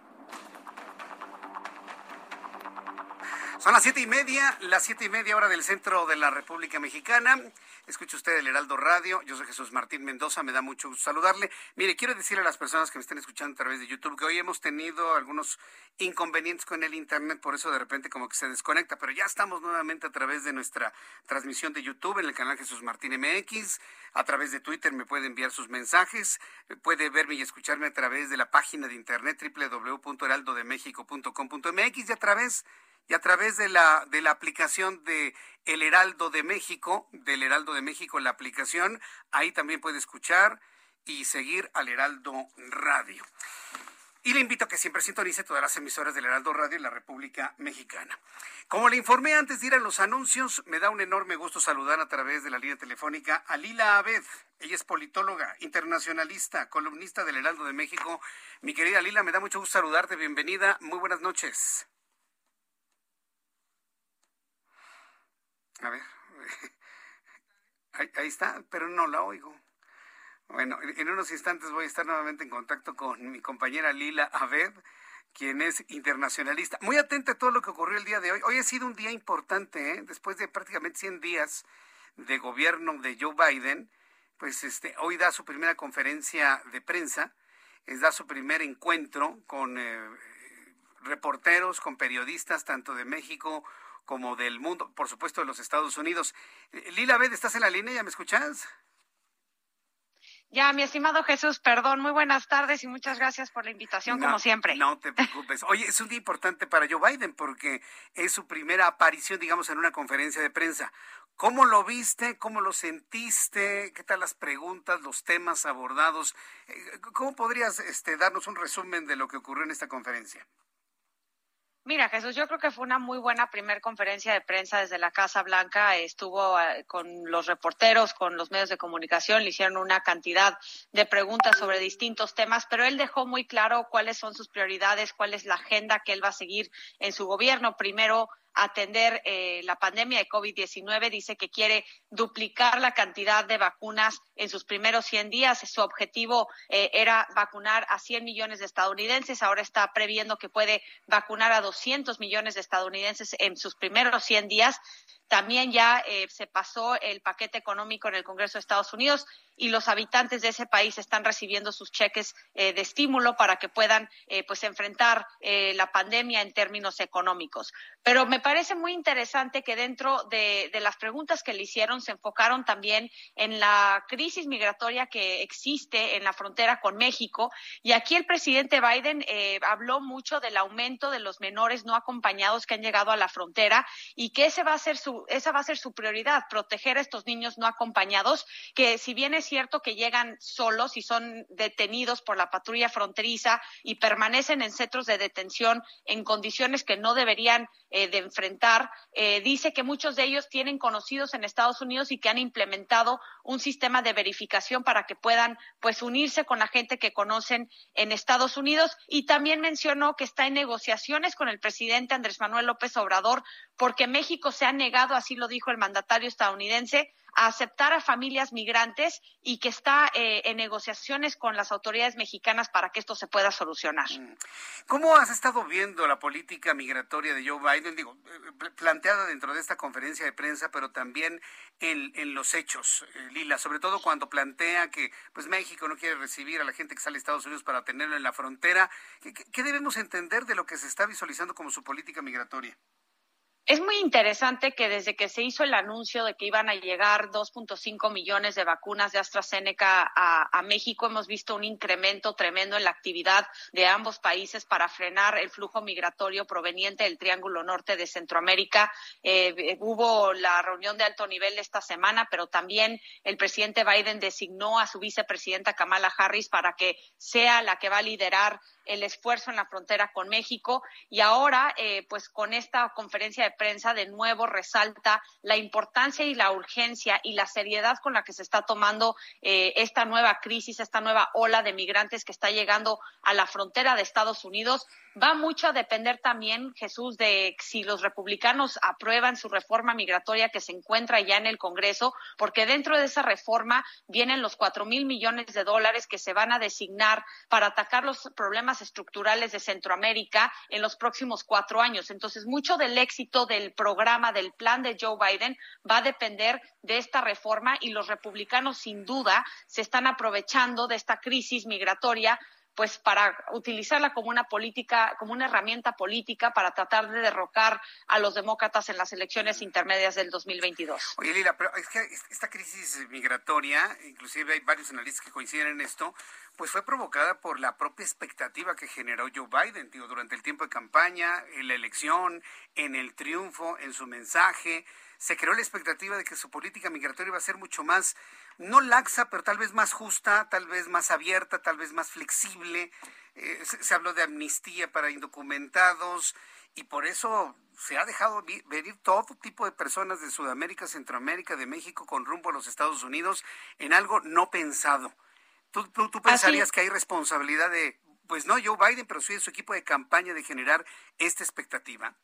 Son las siete y media, las siete y media hora del centro de la República Mexicana. Escucha usted el Heraldo Radio. Yo soy Jesús Martín Mendoza. Me da mucho gusto saludarle. Mire, quiero decirle a las personas que me estén escuchando a través de YouTube que hoy hemos tenido algunos inconvenientes con el Internet. Por eso de repente como que se desconecta. Pero ya estamos nuevamente a través de nuestra transmisión de YouTube en el canal Jesús Martín MX. A través de Twitter me puede enviar sus mensajes. Puede verme y escucharme a través de la página de internet www.heraldodemexico.com.mx y a través y a través de la, de la aplicación de El Heraldo de México, del Heraldo de México, la aplicación, ahí también puede escuchar y seguir al Heraldo Radio. Y le invito a que siempre sintonice todas las emisoras del Heraldo Radio en la República Mexicana. Como le informé antes de ir a los anuncios, me da un enorme gusto saludar a través de la línea telefónica a Lila Abed. Ella es politóloga, internacionalista, columnista del Heraldo de México. Mi querida Lila, me da mucho gusto saludarte. Bienvenida. Muy buenas noches. A ver. Ahí, está, pero no la oigo. Bueno, en unos instantes voy a estar nuevamente en contacto con mi compañera Lila Aved, quien es internacionalista. Muy atenta a todo lo que ocurrió el día de hoy. Hoy ha sido un día importante, ¿eh? después de prácticamente 100 días de gobierno de Joe Biden, pues este, hoy da su primera conferencia de prensa, es, da su primer encuentro con eh, reporteros, con periodistas, tanto de México como del mundo, por supuesto de los Estados Unidos. Eh, Lila Bed, ¿estás en la línea? ¿Ya me escuchas? Ya, mi estimado Jesús, perdón, muy buenas tardes y muchas gracias por la invitación, como siempre. No te preocupes. Oye, es un día importante para Joe Biden porque es su primera aparición, digamos, en una conferencia de prensa. ¿Cómo lo viste? ¿Cómo lo sentiste? ¿Qué tal las preguntas, los temas abordados? Eh, ¿Cómo podrías este, darnos un resumen de lo que ocurrió en esta conferencia? Mira, Jesús, yo creo que fue una muy buena primer conferencia de prensa desde la Casa Blanca. Estuvo eh, con los reporteros, con los medios de comunicación, le hicieron una cantidad de preguntas sobre distintos temas, pero él dejó muy claro cuáles son sus prioridades, cuál es la agenda que él va a seguir en su gobierno. Primero, atender eh, la pandemia de COVID-19. Dice que quiere duplicar la cantidad de vacunas en sus primeros 100 días. Su objetivo eh, era vacunar a 100 millones de estadounidenses. Ahora está previendo que puede vacunar a 200 millones de estadounidenses en sus primeros 100 días. También ya eh, se pasó el paquete económico en el Congreso de Estados Unidos y los habitantes de ese país están recibiendo sus cheques eh, de estímulo para que puedan eh, pues enfrentar la pandemia en términos económicos. Pero me parece muy interesante que dentro de, de, las preguntas que le hicieron se enfocaron también en la crisis migratoria que existe en la frontera con México. Y aquí el presidente Biden habló mucho del aumento de los menores no acompañados que han llegado a la frontera y que ese va a ser su esa va a ser su prioridad, proteger a estos niños no acompañados, que si bien es cierto que llegan solos y son detenidos por la patrulla fronteriza y permanecen en centros de detención en condiciones que no deberían eh, de enfrentar, eh, dice que muchos de ellos tienen conocidos en Estados Unidos y que han implementado un sistema de verificación para que puedan pues unirse con la gente que conocen en Estados Unidos. Y también mencionó que está en negociaciones con el presidente Andrés Manuel López Obrador porque México se ha negado, así lo dijo el mandatario estadounidense, a aceptar a familias migrantes y que está eh, en negociaciones con las autoridades mexicanas para que esto se pueda solucionar. Mm. ¿Cómo has estado viendo la política migratoria de Joe Biden? Digo, eh, planteada dentro de esta conferencia de prensa, pero también en, los hechos, eh, Lila, sobre todo cuando plantea que pues México no quiere recibir a la gente que sale a Estados Unidos para tenerlo en la frontera. qué debemos entender de lo que se está visualizando como su política migratoria? Es muy interesante que desde que se hizo el anuncio de que iban a llegar 2.5 millones de vacunas de AstraZeneca a, México, hemos visto un incremento tremendo en la actividad de ambos países para frenar el flujo migratorio proveniente del Triángulo Norte de Centroamérica. Eh, hubo la reunión de alto nivel esta semana, pero también el presidente Biden designó a su vicepresidenta Kamala Harris para que sea la que va a liderar el esfuerzo en la frontera con México. Y ahora, eh, pues con esta conferencia de prensa, de nuevo resalta la importancia y la urgencia y la seriedad con la que se está tomando eh, esta nueva crisis, esta nueva ola de migrantes que está llegando a la frontera de Estados Unidos va mucho a depender también, Jesús, de si los republicanos aprueban su reforma migratoria que se encuentra ya en el Congreso, porque dentro de esa reforma vienen los cuatro mil millones de dólares que se van a designar para atacar los problemas estructurales de Centroamérica en los próximos cuatro años. Entonces, mucho del éxito del programa, del plan de Joe Biden, va a depender de esta reforma y los republicanos, sin duda, se están aprovechando de esta crisis migratoria pues para utilizarla como una política, como una herramienta política para tratar de derrocar a los demócratas en las elecciones intermedias del 2022. Oye, Lila, pero es que esta crisis migratoria, inclusive hay varios analistas que coinciden en esto, pues fue provocada por la propia expectativa que generó Joe Biden, durante el tiempo de campaña, en la elección, en el triunfo, en su mensaje se creó la expectativa de que su política migratoria iba a ser mucho más, no laxa, pero tal vez más justa, tal vez más abierta, tal vez más flexible. Eh, se, habló de amnistía para indocumentados y por eso se ha dejado venir todo tipo de personas de Sudamérica, Centroamérica, de México con rumbo a los Estados Unidos en algo no pensado. ¿Tú, tú, pensarías que hay responsabilidad de, pues no Joe Biden, pero sí de su equipo de campaña de generar esta expectativa?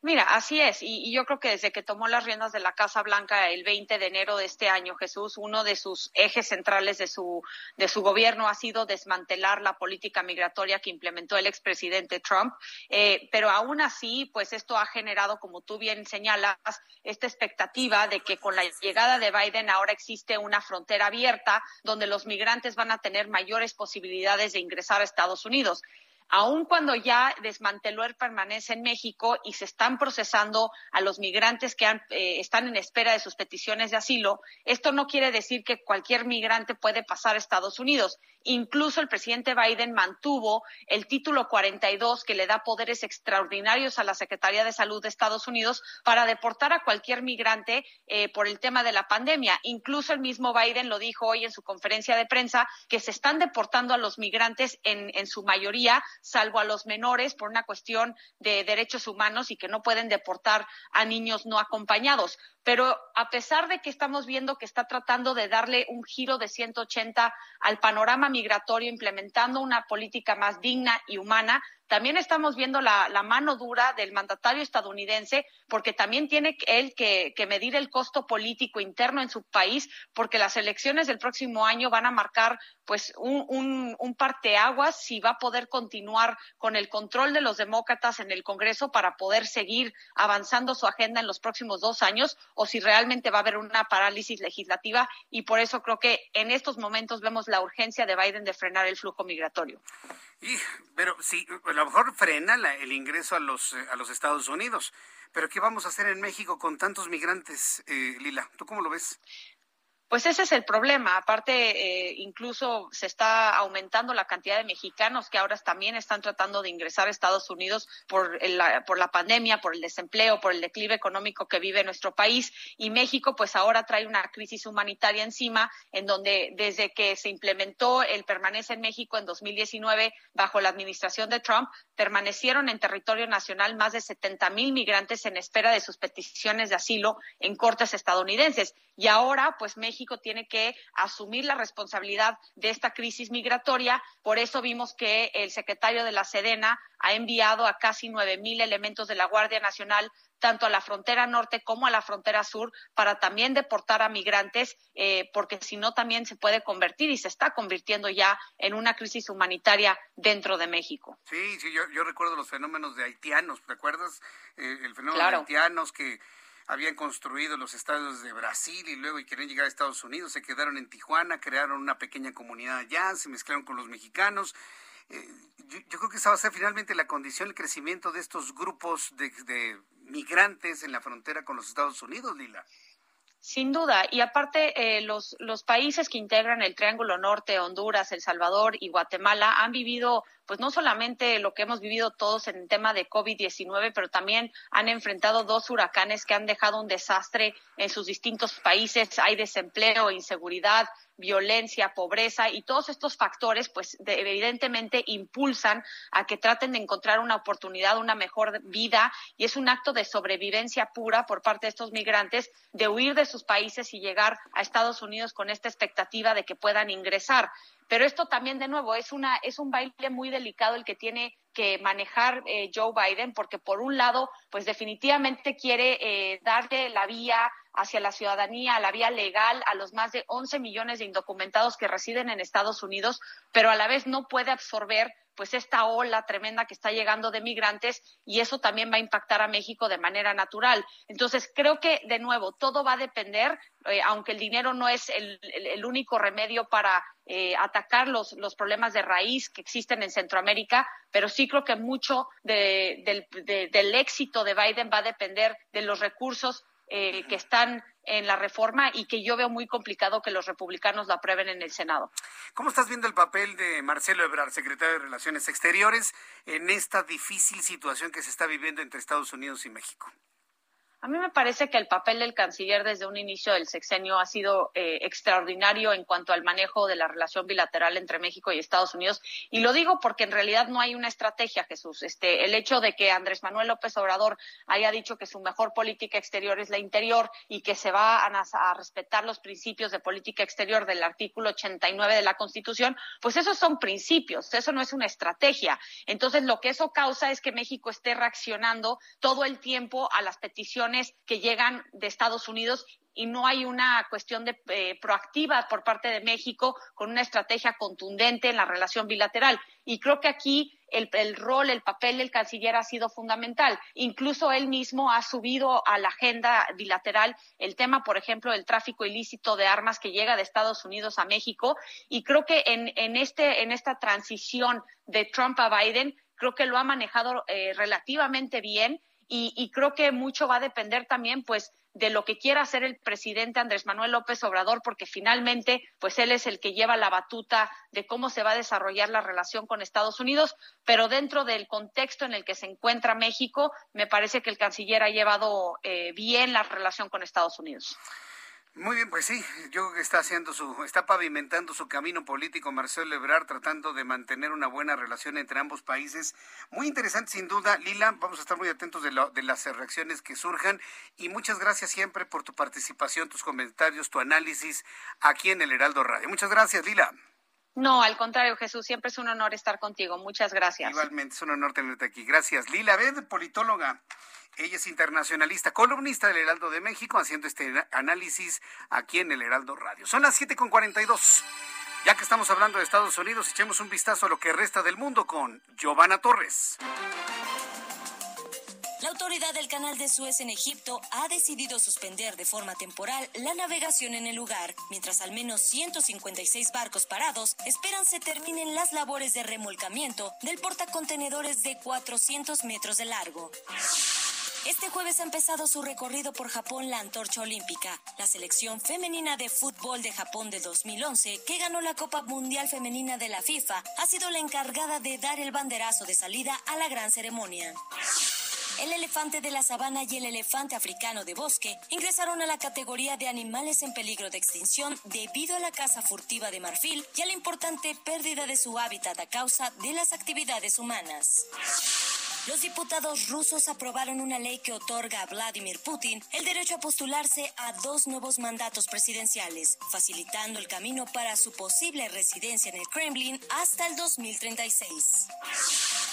Mira, así es, y, yo creo que desde que tomó las riendas de la Casa Blanca el 20 de enero de este año, Jesús, uno de sus ejes centrales de su, de su gobierno ha sido desmantelar la política migratoria que implementó el expresidente Trump, eh, pero aún así, pues esto ha generado, como tú bien señalas, esta expectativa de que con la llegada de Biden ahora existe una frontera abierta donde los migrantes van a tener mayores posibilidades de ingresar a Estados Unidos aun cuando ya desmanteló el permanece en México y se están procesando a los migrantes que eh, están en espera de sus peticiones de asilo, esto no quiere decir que cualquier migrante puede pasar a Estados Unidos. Incluso el presidente Biden mantuvo el título 42 que le da poderes extraordinarios a la Secretaría de Salud de Estados Unidos para deportar a cualquier migrante eh, por el tema de la pandemia. Incluso el mismo Biden lo dijo hoy en su conferencia de prensa que se están deportando a los migrantes en su mayoría salvo a los menores por una cuestión de derechos humanos y que no pueden deportar a niños no acompañados. Pero a pesar de que estamos viendo que está tratando de darle un giro de 180 al panorama migratorio, implementando una política más digna y humana, también estamos viendo la, mano dura del mandatario estadounidense, porque también tiene él que, medir el costo político interno en su país, porque las elecciones del próximo año van a marcar pues un, un, un parteaguas si va a poder continuar con el control de los demócratas en el Congreso para poder seguir avanzando su agenda en los próximos dos años o si realmente va a haber una parálisis legislativa y por eso creo que en estos momentos vemos la urgencia de Biden de frenar el flujo migratorio. Y, pero sí, a lo mejor frena el ingreso a los, eh, a los Estados Unidos. Pero ¿qué vamos a hacer en México con tantos migrantes, eh, Lila? ¿Tú cómo lo ves? Pues ese es el problema. Aparte, eh, incluso se está aumentando la cantidad de mexicanos que ahora también están tratando de ingresar a Estados Unidos por, la, por la pandemia, por el desempleo, por el declive económico que vive nuestro país. Y México, pues ahora trae una crisis humanitaria encima, en donde desde que se implementó el permanece en México en 2019 bajo la administración de Trump, permanecieron en territorio nacional más de 70 mil migrantes en espera de sus peticiones de asilo en cortes estadounidenses. Y ahora, pues México tiene que asumir la responsabilidad de esta crisis migratoria. Por eso vimos que el secretario de la Sedena ha enviado a casi nueve mil elementos de la Guardia Nacional tanto a la frontera norte como a la frontera sur para también deportar a migrantes, eh, porque si no también se puede convertir y se está convirtiendo ya en una crisis humanitaria dentro de México. Sí, sí, yo, recuerdo los fenómenos de haitianos, ¿te acuerdas? Eh, el fenómeno de haitianos que habían construido los estados de Brasil y luego y querían llegar a Estados Unidos, se quedaron en Tijuana, crearon una pequeña comunidad allá, se mezclaron con los mexicanos. Eh, yo, creo que esa va a ser finalmente la condición, el crecimiento de estos grupos de, de migrantes en la frontera con los Estados Unidos, Lila. Sin duda, y aparte eh, los, los países que integran el Triángulo Norte, Honduras, El Salvador y Guatemala han vivido pues no solamente lo que hemos vivido todos en el tema de COVID-19, pero también han enfrentado dos huracanes que han dejado un desastre en sus distintos países. Hay desempleo, inseguridad, violencia, pobreza y todos estos factores, pues evidentemente impulsan a que traten de encontrar una oportunidad, una mejor vida y es un acto de sobrevivencia pura por parte de estos migrantes de huir de sus países y llegar a Estados Unidos con esta expectativa de que puedan ingresar. Pero esto también, de nuevo, es, una, es un baile muy delicado el que tiene que manejar eh, Joe Biden, porque por un lado, pues definitivamente quiere eh, darle la vía hacia la ciudadanía, la vía legal a los más de 11 millones de indocumentados que residen en Estados Unidos, pero a la vez no puede absorber pues esta ola tremenda que está llegando de migrantes y eso también va a impactar a México de manera natural. Entonces, creo que, de nuevo, todo va a depender, eh, aunque el dinero no es el, único remedio para eh, atacar los, los, problemas de raíz que existen en Centroamérica, pero sí creo que mucho del, del éxito de Biden va a depender de los recursos eh, que están en la reforma y que yo veo muy complicado que los republicanos la aprueben en el Senado. ¿Cómo estás viendo el papel de Marcelo Ebrard, secretario de Relaciones Exteriores, en esta difícil situación que se está viviendo entre Estados Unidos y México? A mí me parece que el papel del canciller desde un inicio del sexenio ha sido eh, extraordinario en cuanto al manejo de la relación bilateral entre México y Estados Unidos. Y lo digo porque en realidad no hay una estrategia, Jesús. Este, el hecho de que Andrés Manuel López Obrador haya dicho que su mejor política exterior es la interior y que se va a, a respetar los principios de política exterior del artículo 89 de la Constitución, pues esos son principios, eso no es una estrategia. Entonces, lo que eso causa es que México esté reaccionando todo el tiempo a las peticiones que llegan de Estados Unidos y no hay una cuestión de, eh, proactiva por parte de México con una estrategia contundente en la relación bilateral. Y creo que aquí el, el, rol, el papel del canciller ha sido fundamental. Incluso él mismo ha subido a la agenda bilateral el tema, por ejemplo, del tráfico ilícito de armas que llega de Estados Unidos a México. Y creo que en, en, este, en esta transición de Trump a Biden, creo que lo ha manejado eh, relativamente bien y, creo que mucho va a depender también, pues, de lo que quiera hacer el presidente Andrés Manuel López Obrador, porque finalmente, pues él es el que lleva la batuta de cómo se va a desarrollar la relación con Estados Unidos, pero dentro del contexto en el que se encuentra México, me parece que el canciller ha llevado eh, bien la relación con Estados Unidos. Muy bien, pues sí, yo creo que está haciendo su, está pavimentando su camino político Marcelo Ebrard, tratando de mantener una buena relación entre ambos países. Muy interesante, sin duda, Lila. Vamos a estar muy atentos de, de las reacciones que surjan y muchas gracias siempre por tu participación, tus comentarios, tu análisis aquí en el Heraldo Radio. Muchas gracias, Lila. No, al contrario, Jesús, siempre es un honor estar contigo. Muchas gracias. Igualmente, es un honor tenerte aquí. Gracias. Lila Ved, politóloga. Ella es internacionalista, columnista del Heraldo de México, haciendo este análisis aquí en el Heraldo Radio. Son las 7.42. Ya que estamos hablando de Estados Unidos, echemos un vistazo a lo que resta del mundo con Giovanna Torres. La autoridad del canal de Suez en Egipto ha decidido suspender de forma temporal la navegación en el lugar, mientras al menos 156 barcos parados esperan se terminen las labores de remolcamiento del portacontenedores de 400 metros de largo. Este jueves ha empezado su recorrido por Japón la antorcha olímpica. La selección femenina de fútbol de Japón de 2011, que ganó la Copa Mundial Femenina de la FIFA, ha sido la encargada de dar el banderazo de salida a la gran ceremonia. El elefante de la sabana y el elefante africano de bosque ingresaron a la categoría de animales en peligro de extinción debido a la caza furtiva de marfil y a la importante pérdida de su hábitat a causa de las actividades humanas. Los diputados rusos aprobaron una ley que otorga a Vladimir Putin el derecho a postularse a dos nuevos mandatos presidenciales, facilitando el camino para su posible residencia en el Kremlin hasta el 2036.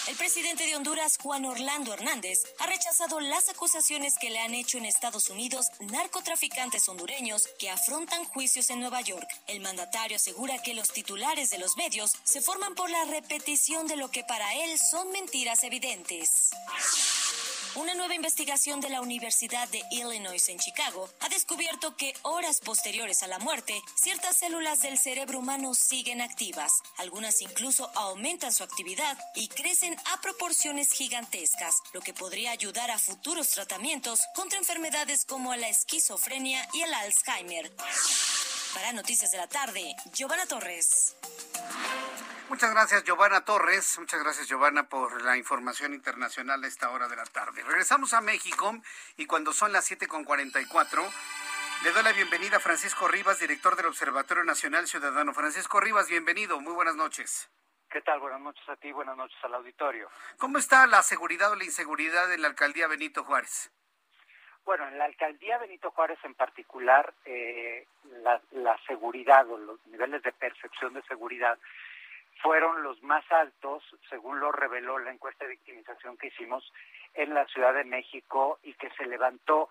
El presidente de Honduras, Juan Orlando Hernández, ha rechazado las acusaciones que le han hecho en Estados Unidos narcotraficantes hondureños que afrontan juicios en Nueva York. El mandatario asegura que los titulares de los medios se forman por la repetición de lo que para él son mentiras evidentes. Una nueva investigación de la Universidad de Illinois en Chicago ha descubierto que horas posteriores a la muerte, ciertas células del cerebro humano siguen activas. Algunas incluso aumentan su actividad y crecen a proporciones gigantescas, lo que podría ayudar a futuros tratamientos contra enfermedades como la esquizofrenia y el Alzheimer. Para Noticias de la Tarde, Giovanna Torres. Muchas gracias, Giovanna Torres. Muchas gracias, Giovanna, por la información internacional a esta hora de la tarde. Regresamos a México y cuando son las 7.44, le doy la bienvenida a Francisco Rivas, director del Observatorio Nacional Ciudadano. Francisco Rivas, bienvenido. Muy buenas noches. ¿Qué tal? Buenas noches a ti, buenas noches al auditorio. ¿Cómo está la seguridad o la inseguridad en la alcaldía Benito Juárez? Bueno, en la alcaldía Benito Juárez en particular, eh, la, seguridad o los niveles de percepción de seguridad fueron los más altos, según lo reveló la encuesta de victimización que hicimos en la Ciudad de México y que se levantó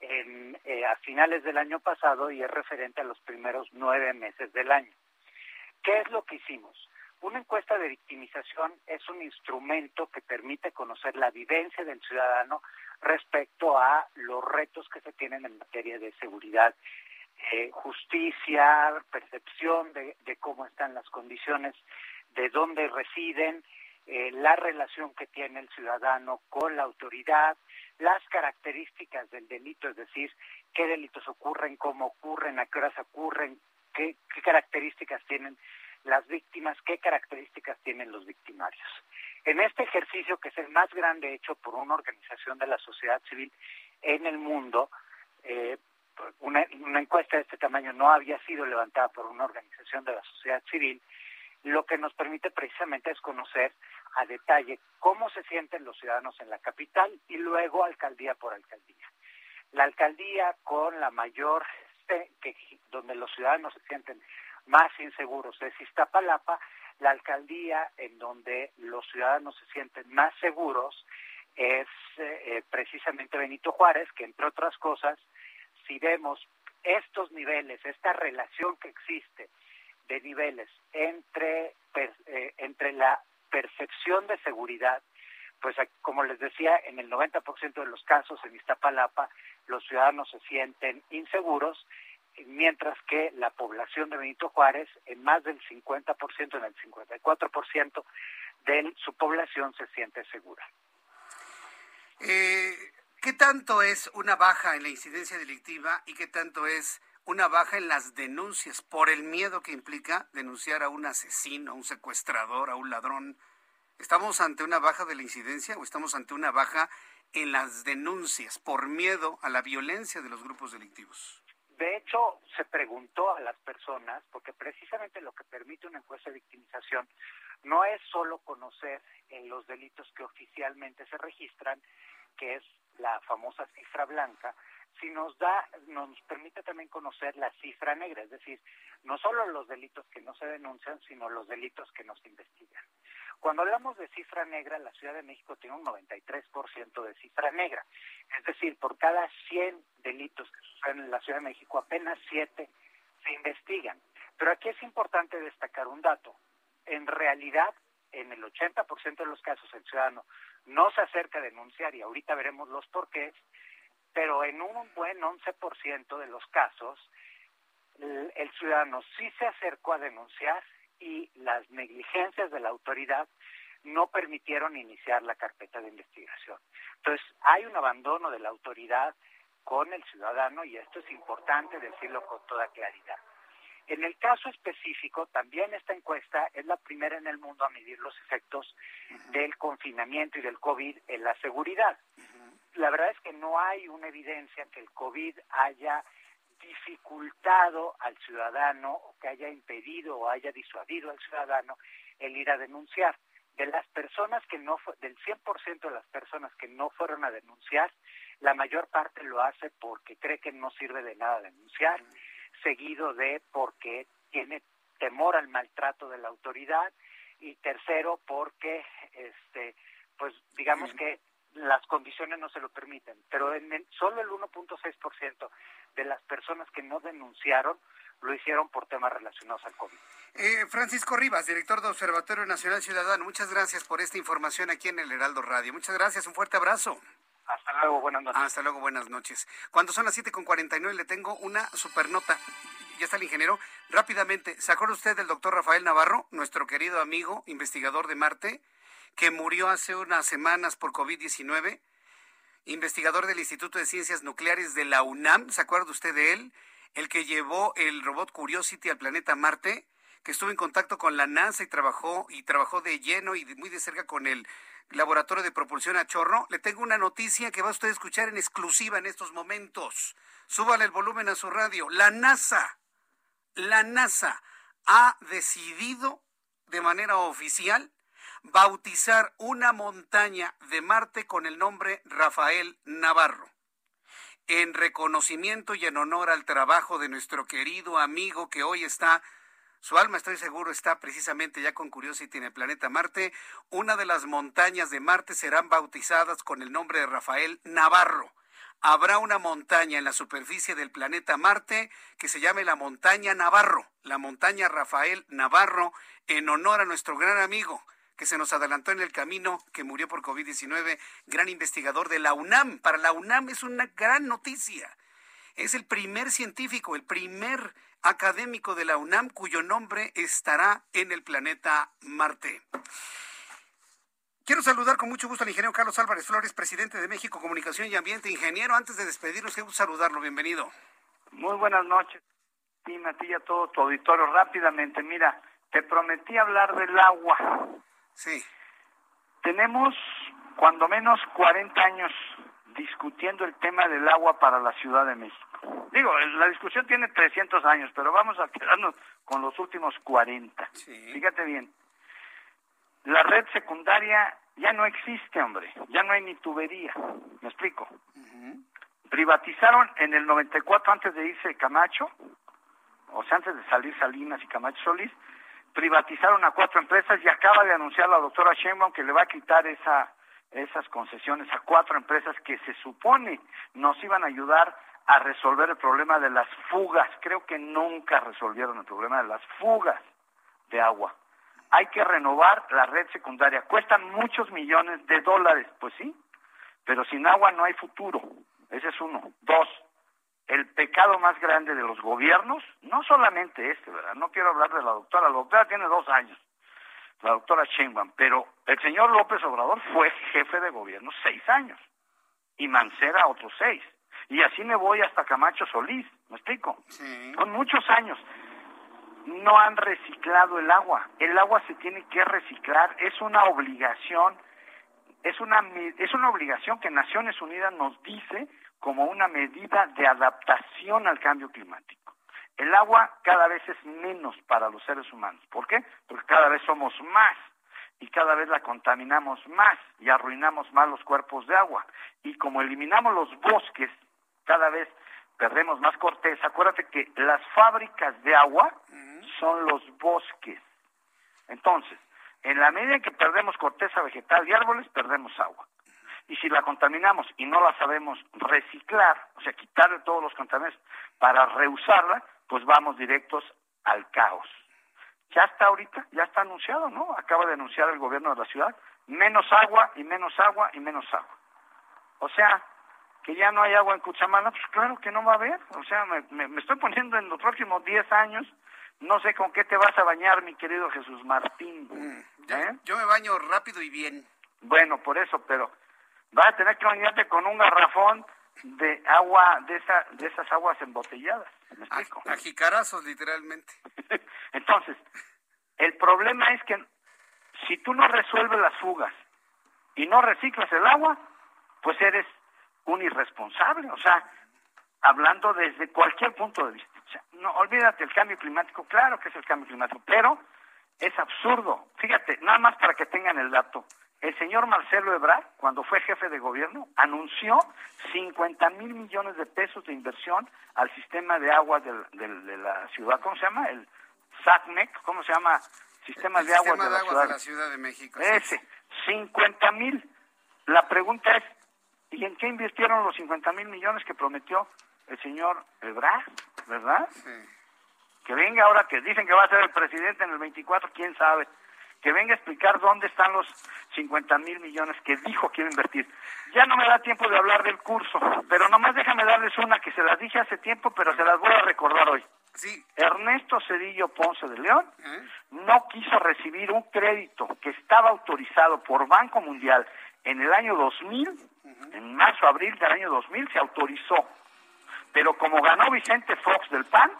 en, eh, a finales del año pasado y es referente a los primeros nueve meses del año. ¿Qué es lo que hicimos? Una encuesta de victimización es un instrumento que permite conocer la vivencia del ciudadano respecto a los retos que se tienen en materia de seguridad, eh, justicia, percepción de, de cómo están las condiciones de dónde residen, eh, la relación que tiene el ciudadano con la autoridad, las características del delito, es decir, qué delitos ocurren, cómo ocurren, a qué horas ocurren, qué, qué características tienen las víctimas, qué características tienen los victimarios. En este ejercicio, que es el más grande hecho por una organización de la sociedad civil en el mundo, eh, una, una encuesta de este tamaño no había sido levantada por una organización de la sociedad civil, lo que nos permite precisamente es conocer a detalle cómo se sienten los ciudadanos en la capital y luego alcaldía por alcaldía. La alcaldía con la mayor, que, donde los ciudadanos se sienten más inseguros es Iztapalapa, la alcaldía en donde los ciudadanos se sienten más seguros es eh, precisamente Benito Juárez, que entre otras cosas, si vemos estos niveles, esta relación que existe de niveles entre, eh, entre la percepción de seguridad, pues como les decía, en el 90% de los casos en Iztapalapa los ciudadanos se sienten inseguros, mientras que la población de Benito Juárez, en más del 50%, en el 54% de su población se siente segura. Eh, ¿Qué tanto es una baja en la incidencia delictiva y qué tanto es una baja en las denuncias por el miedo que implica denunciar a un asesino, a un secuestrador, a un ladrón? ¿Estamos ante una baja de la incidencia o estamos ante una baja en las denuncias por miedo a la violencia de los grupos delictivos? De hecho, se preguntó a las personas, porque precisamente lo que permite una encuesta de victimización no es solo conocer en los delitos que oficialmente se registran, que es la famosa cifra blanca, si nos da, nos permite también conocer la cifra negra, es decir, no solo los delitos que no se denuncian, sino los delitos que no se investigan. Cuando hablamos de cifra negra, la Ciudad de México tiene un 93% de cifra negra, es decir, por cada 100 delitos que suceden en la Ciudad de México, apenas 7 se investigan. Pero aquí es importante destacar un dato. En realidad, en el 80% de los casos el ciudadano no se acerca a denunciar y ahorita veremos los porqués, pero en un buen 11% de los casos el, ciudadano sí se acercó a denunciar y las negligencias de la autoridad no permitieron iniciar la carpeta de investigación. Entonces, hay un abandono de la autoridad con el ciudadano y esto es importante decirlo con toda claridad. En el caso específico, también esta encuesta es la primera en el mundo a medir los efectos del confinamiento y del COVID en la seguridad. La verdad es que no hay una evidencia que el COVID haya dificultado al ciudadano o que haya impedido o haya disuadido al ciudadano el ir a denunciar. De las personas que no, del 100% de las personas que no fueron a denunciar, la mayor parte lo hace porque cree que no sirve de nada denunciar seguido de porque tiene temor al maltrato de la autoridad y tercero porque este pues digamos que las condiciones no se lo permiten, pero en el, solo el 1.6% de las personas que no denunciaron lo hicieron por temas relacionados al COVID. Eh, Francisco Rivas, director de Observatorio Nacional Ciudadano, muchas gracias por esta información aquí en el Heraldo Radio. Muchas gracias, un fuerte abrazo. Hasta luego, buenas noches. Hasta luego, buenas noches. Cuando son las 7.49 le tengo una super nota. Ya está el ingeniero. Rápidamente, ¿se acuerda usted del doctor Rafael Navarro, nuestro querido amigo, investigador de Marte, que murió hace unas semanas por COVID-19? Investigador del Instituto de Ciencias Nucleares de la UNAM, ¿se acuerda usted de él? El que llevó el robot Curiosity al planeta Marte, que estuvo en contacto con la NASA y trabajó y trabajó de lleno y muy de cerca con el Laboratorio de Propulsión a Chorro, le tengo una noticia que va a usted a escuchar en exclusiva en estos momentos. Súbale el volumen a su radio. La NASA, la NASA ha decidido de manera oficial bautizar una montaña de Marte con el nombre Rafael Navarro. En reconocimiento y en honor al trabajo de nuestro querido amigo que hoy está su alma, estoy seguro, está precisamente ya con Curiosity en el planeta Marte. Una de las montañas de Marte serán bautizadas con el nombre de Rafael Navarro. Habrá una montaña en la superficie del planeta Marte que se llame la montaña Navarro, la montaña Rafael Navarro, en honor a nuestro gran amigo que se nos adelantó en el camino, que murió por COVID-19, gran investigador de la UNAM. Para la UNAM es una gran noticia. Es el primer científico, el primer académico de la UNAM cuyo nombre estará en el planeta Marte. Quiero saludar con mucho gusto al ingeniero Carlos Álvarez Flores, presidente de México Comunicación y Ambiente. Ingeniero, antes de despedirnos, quiero saludarlo. Bienvenido. Muy buenas noches. Y a ti y a todo tu auditorio. Rápidamente, mira, te prometí hablar del agua. Sí. Tenemos cuando menos 40 años discutiendo el tema del agua para la Ciudad de México. Digo, la discusión tiene 300 años, pero vamos a quedarnos con los últimos 40. Fíjate bien, la red secundaria ya no existe, hombre, ya no hay ni tubería, me explico. Privatizaron en el 94 antes de irse Camacho, o sea, antes de salir Salinas y Camacho Solís, privatizaron a cuatro empresas y acaba de anunciar la doctora Sheinbaum que le va a quitar esa esas concesiones a cuatro empresas que se supone nos iban a ayudar a resolver el problema de las fugas. Creo que nunca resolvieron el problema de las fugas de agua. Hay que renovar la red secundaria. Cuestan muchos millones de dólares, pues sí, pero sin agua no hay futuro. Ese es uno. Dos, el pecado más grande de los gobiernos, no solamente este, ¿verdad? No quiero hablar de la doctora, la doctora tiene dos años, la doctora Sheinbaum, pero el señor López Obrador fue jefe de gobierno seis años y Mancera otros seis. Y así me voy hasta Camacho Solís, ¿me explico? Con muchos años. No han reciclado el agua. El agua se tiene que reciclar. Es una obligación. Es una, es una obligación que Naciones Unidas nos dice como una medida de adaptación al cambio climático. El agua cada vez es menos para los seres humanos. ¿Por qué? Porque cada vez somos más y cada vez la contaminamos más y arruinamos más los cuerpos de agua. Y como eliminamos los bosques, cada vez perdemos más corteza. Acuérdate que las fábricas de agua son los bosques. Entonces, en la medida en que perdemos corteza vegetal y árboles, perdemos agua. Y si la contaminamos y no la sabemos reciclar, o sea, quitarle todos los contaminantes para reusarla, pues vamos directos al caos. Ya está ahorita, ya está anunciado, ¿no? Acaba de anunciar el gobierno de la ciudad, menos agua y menos agua y menos agua. O sea, que ya no hay agua en Cuchamala, pues claro que no va a haber. O sea, me, me, estoy poniendo en los próximos 10 años, no sé con qué te vas a bañar, mi querido Jesús Martín. Mm, ¿Eh? Yo me baño rápido y bien. Bueno, por eso, pero vas a tener que bañarte con un garrafón de agua, de, esa, de esas aguas embotelladas. ¿Me explico? A, jicarazos, literalmente. Entonces, el problema es que si tú no resuelves las fugas y no reciclas el agua, pues eres un irresponsable. O sea, hablando desde cualquier punto de vista. O sea, no olvídate el cambio climático, claro que es el cambio climático, pero es absurdo. Fíjate, nada más para que tengan el dato. El señor Marcelo Ebrard, cuando fue jefe de gobierno, anunció 50 mil millones de pesos de inversión al sistema de agua de, la ciudad. ¿Cómo se llama? El SACMEC, ¿cómo se llama? Sistema de agua, de, la ciudad. de México. Ese, 50 mil. La pregunta es, ¿y en qué invirtieron los 50 mil millones que prometió el señor Ebrard? ¿Verdad? Sí. Que venga ahora que dicen que va a ser el presidente en el 24, quién sabe que venga a explicar dónde están los 50 mil millones que dijo que iba a invertir. Ya no me da tiempo de hablar del curso, pero nomás déjame darles una que se las dije hace tiempo, pero se las voy a recordar hoy. Sí. Ernesto Cedillo Ponce de León ¿Eh? no quiso recibir un crédito que estaba autorizado por Banco Mundial en el año 2000, en marzo, abril del año 2000 se autorizó. Pero como ganó Vicente Fox del PAN,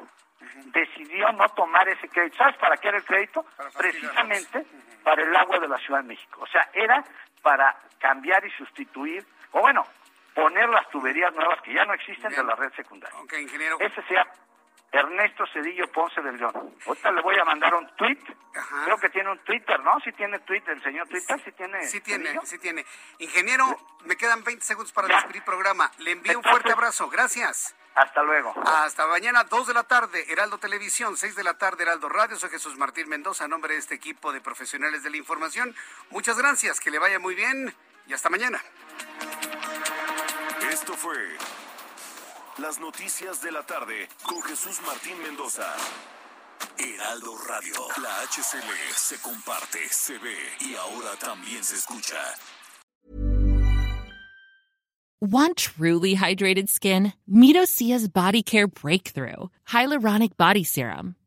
decidió no tomar ese crédito. ¿Sabes para qué era el crédito? Precisamente para el agua de la Ciudad de México. O sea, era para cambiar y sustituir, o bueno, poner las tuberías nuevas que ya no existen de la red secundaria. ingeniero. Ese sea Ernesto Cedillo Ponce del León. Ahorita le voy a mandar un tweet. Creo que tiene un Twitter, ¿no? Si tiene Twitter, el señor Twitter, si tiene. Sí tiene, sí tiene. Ingeniero, me quedan 20 segundos para despedir programa. Le envío un fuerte abrazo. Gracias. Hasta luego. Hasta mañana, 2 de la tarde, Heraldo Televisión, 6 de la tarde, Heraldo Radio. Soy Jesús Martín Mendoza, a nombre de este equipo de profesionales de la información. Muchas gracias, que le vaya muy bien y hasta mañana. Esto fue Las Noticias de la Tarde con Jesús Martín Mendoza. Heraldo Radio, la HCL se comparte, se ve y ahora también se escucha. Want truly hydrated skin? Midosia's Body Care Breakthrough Hyaluronic Body Serum.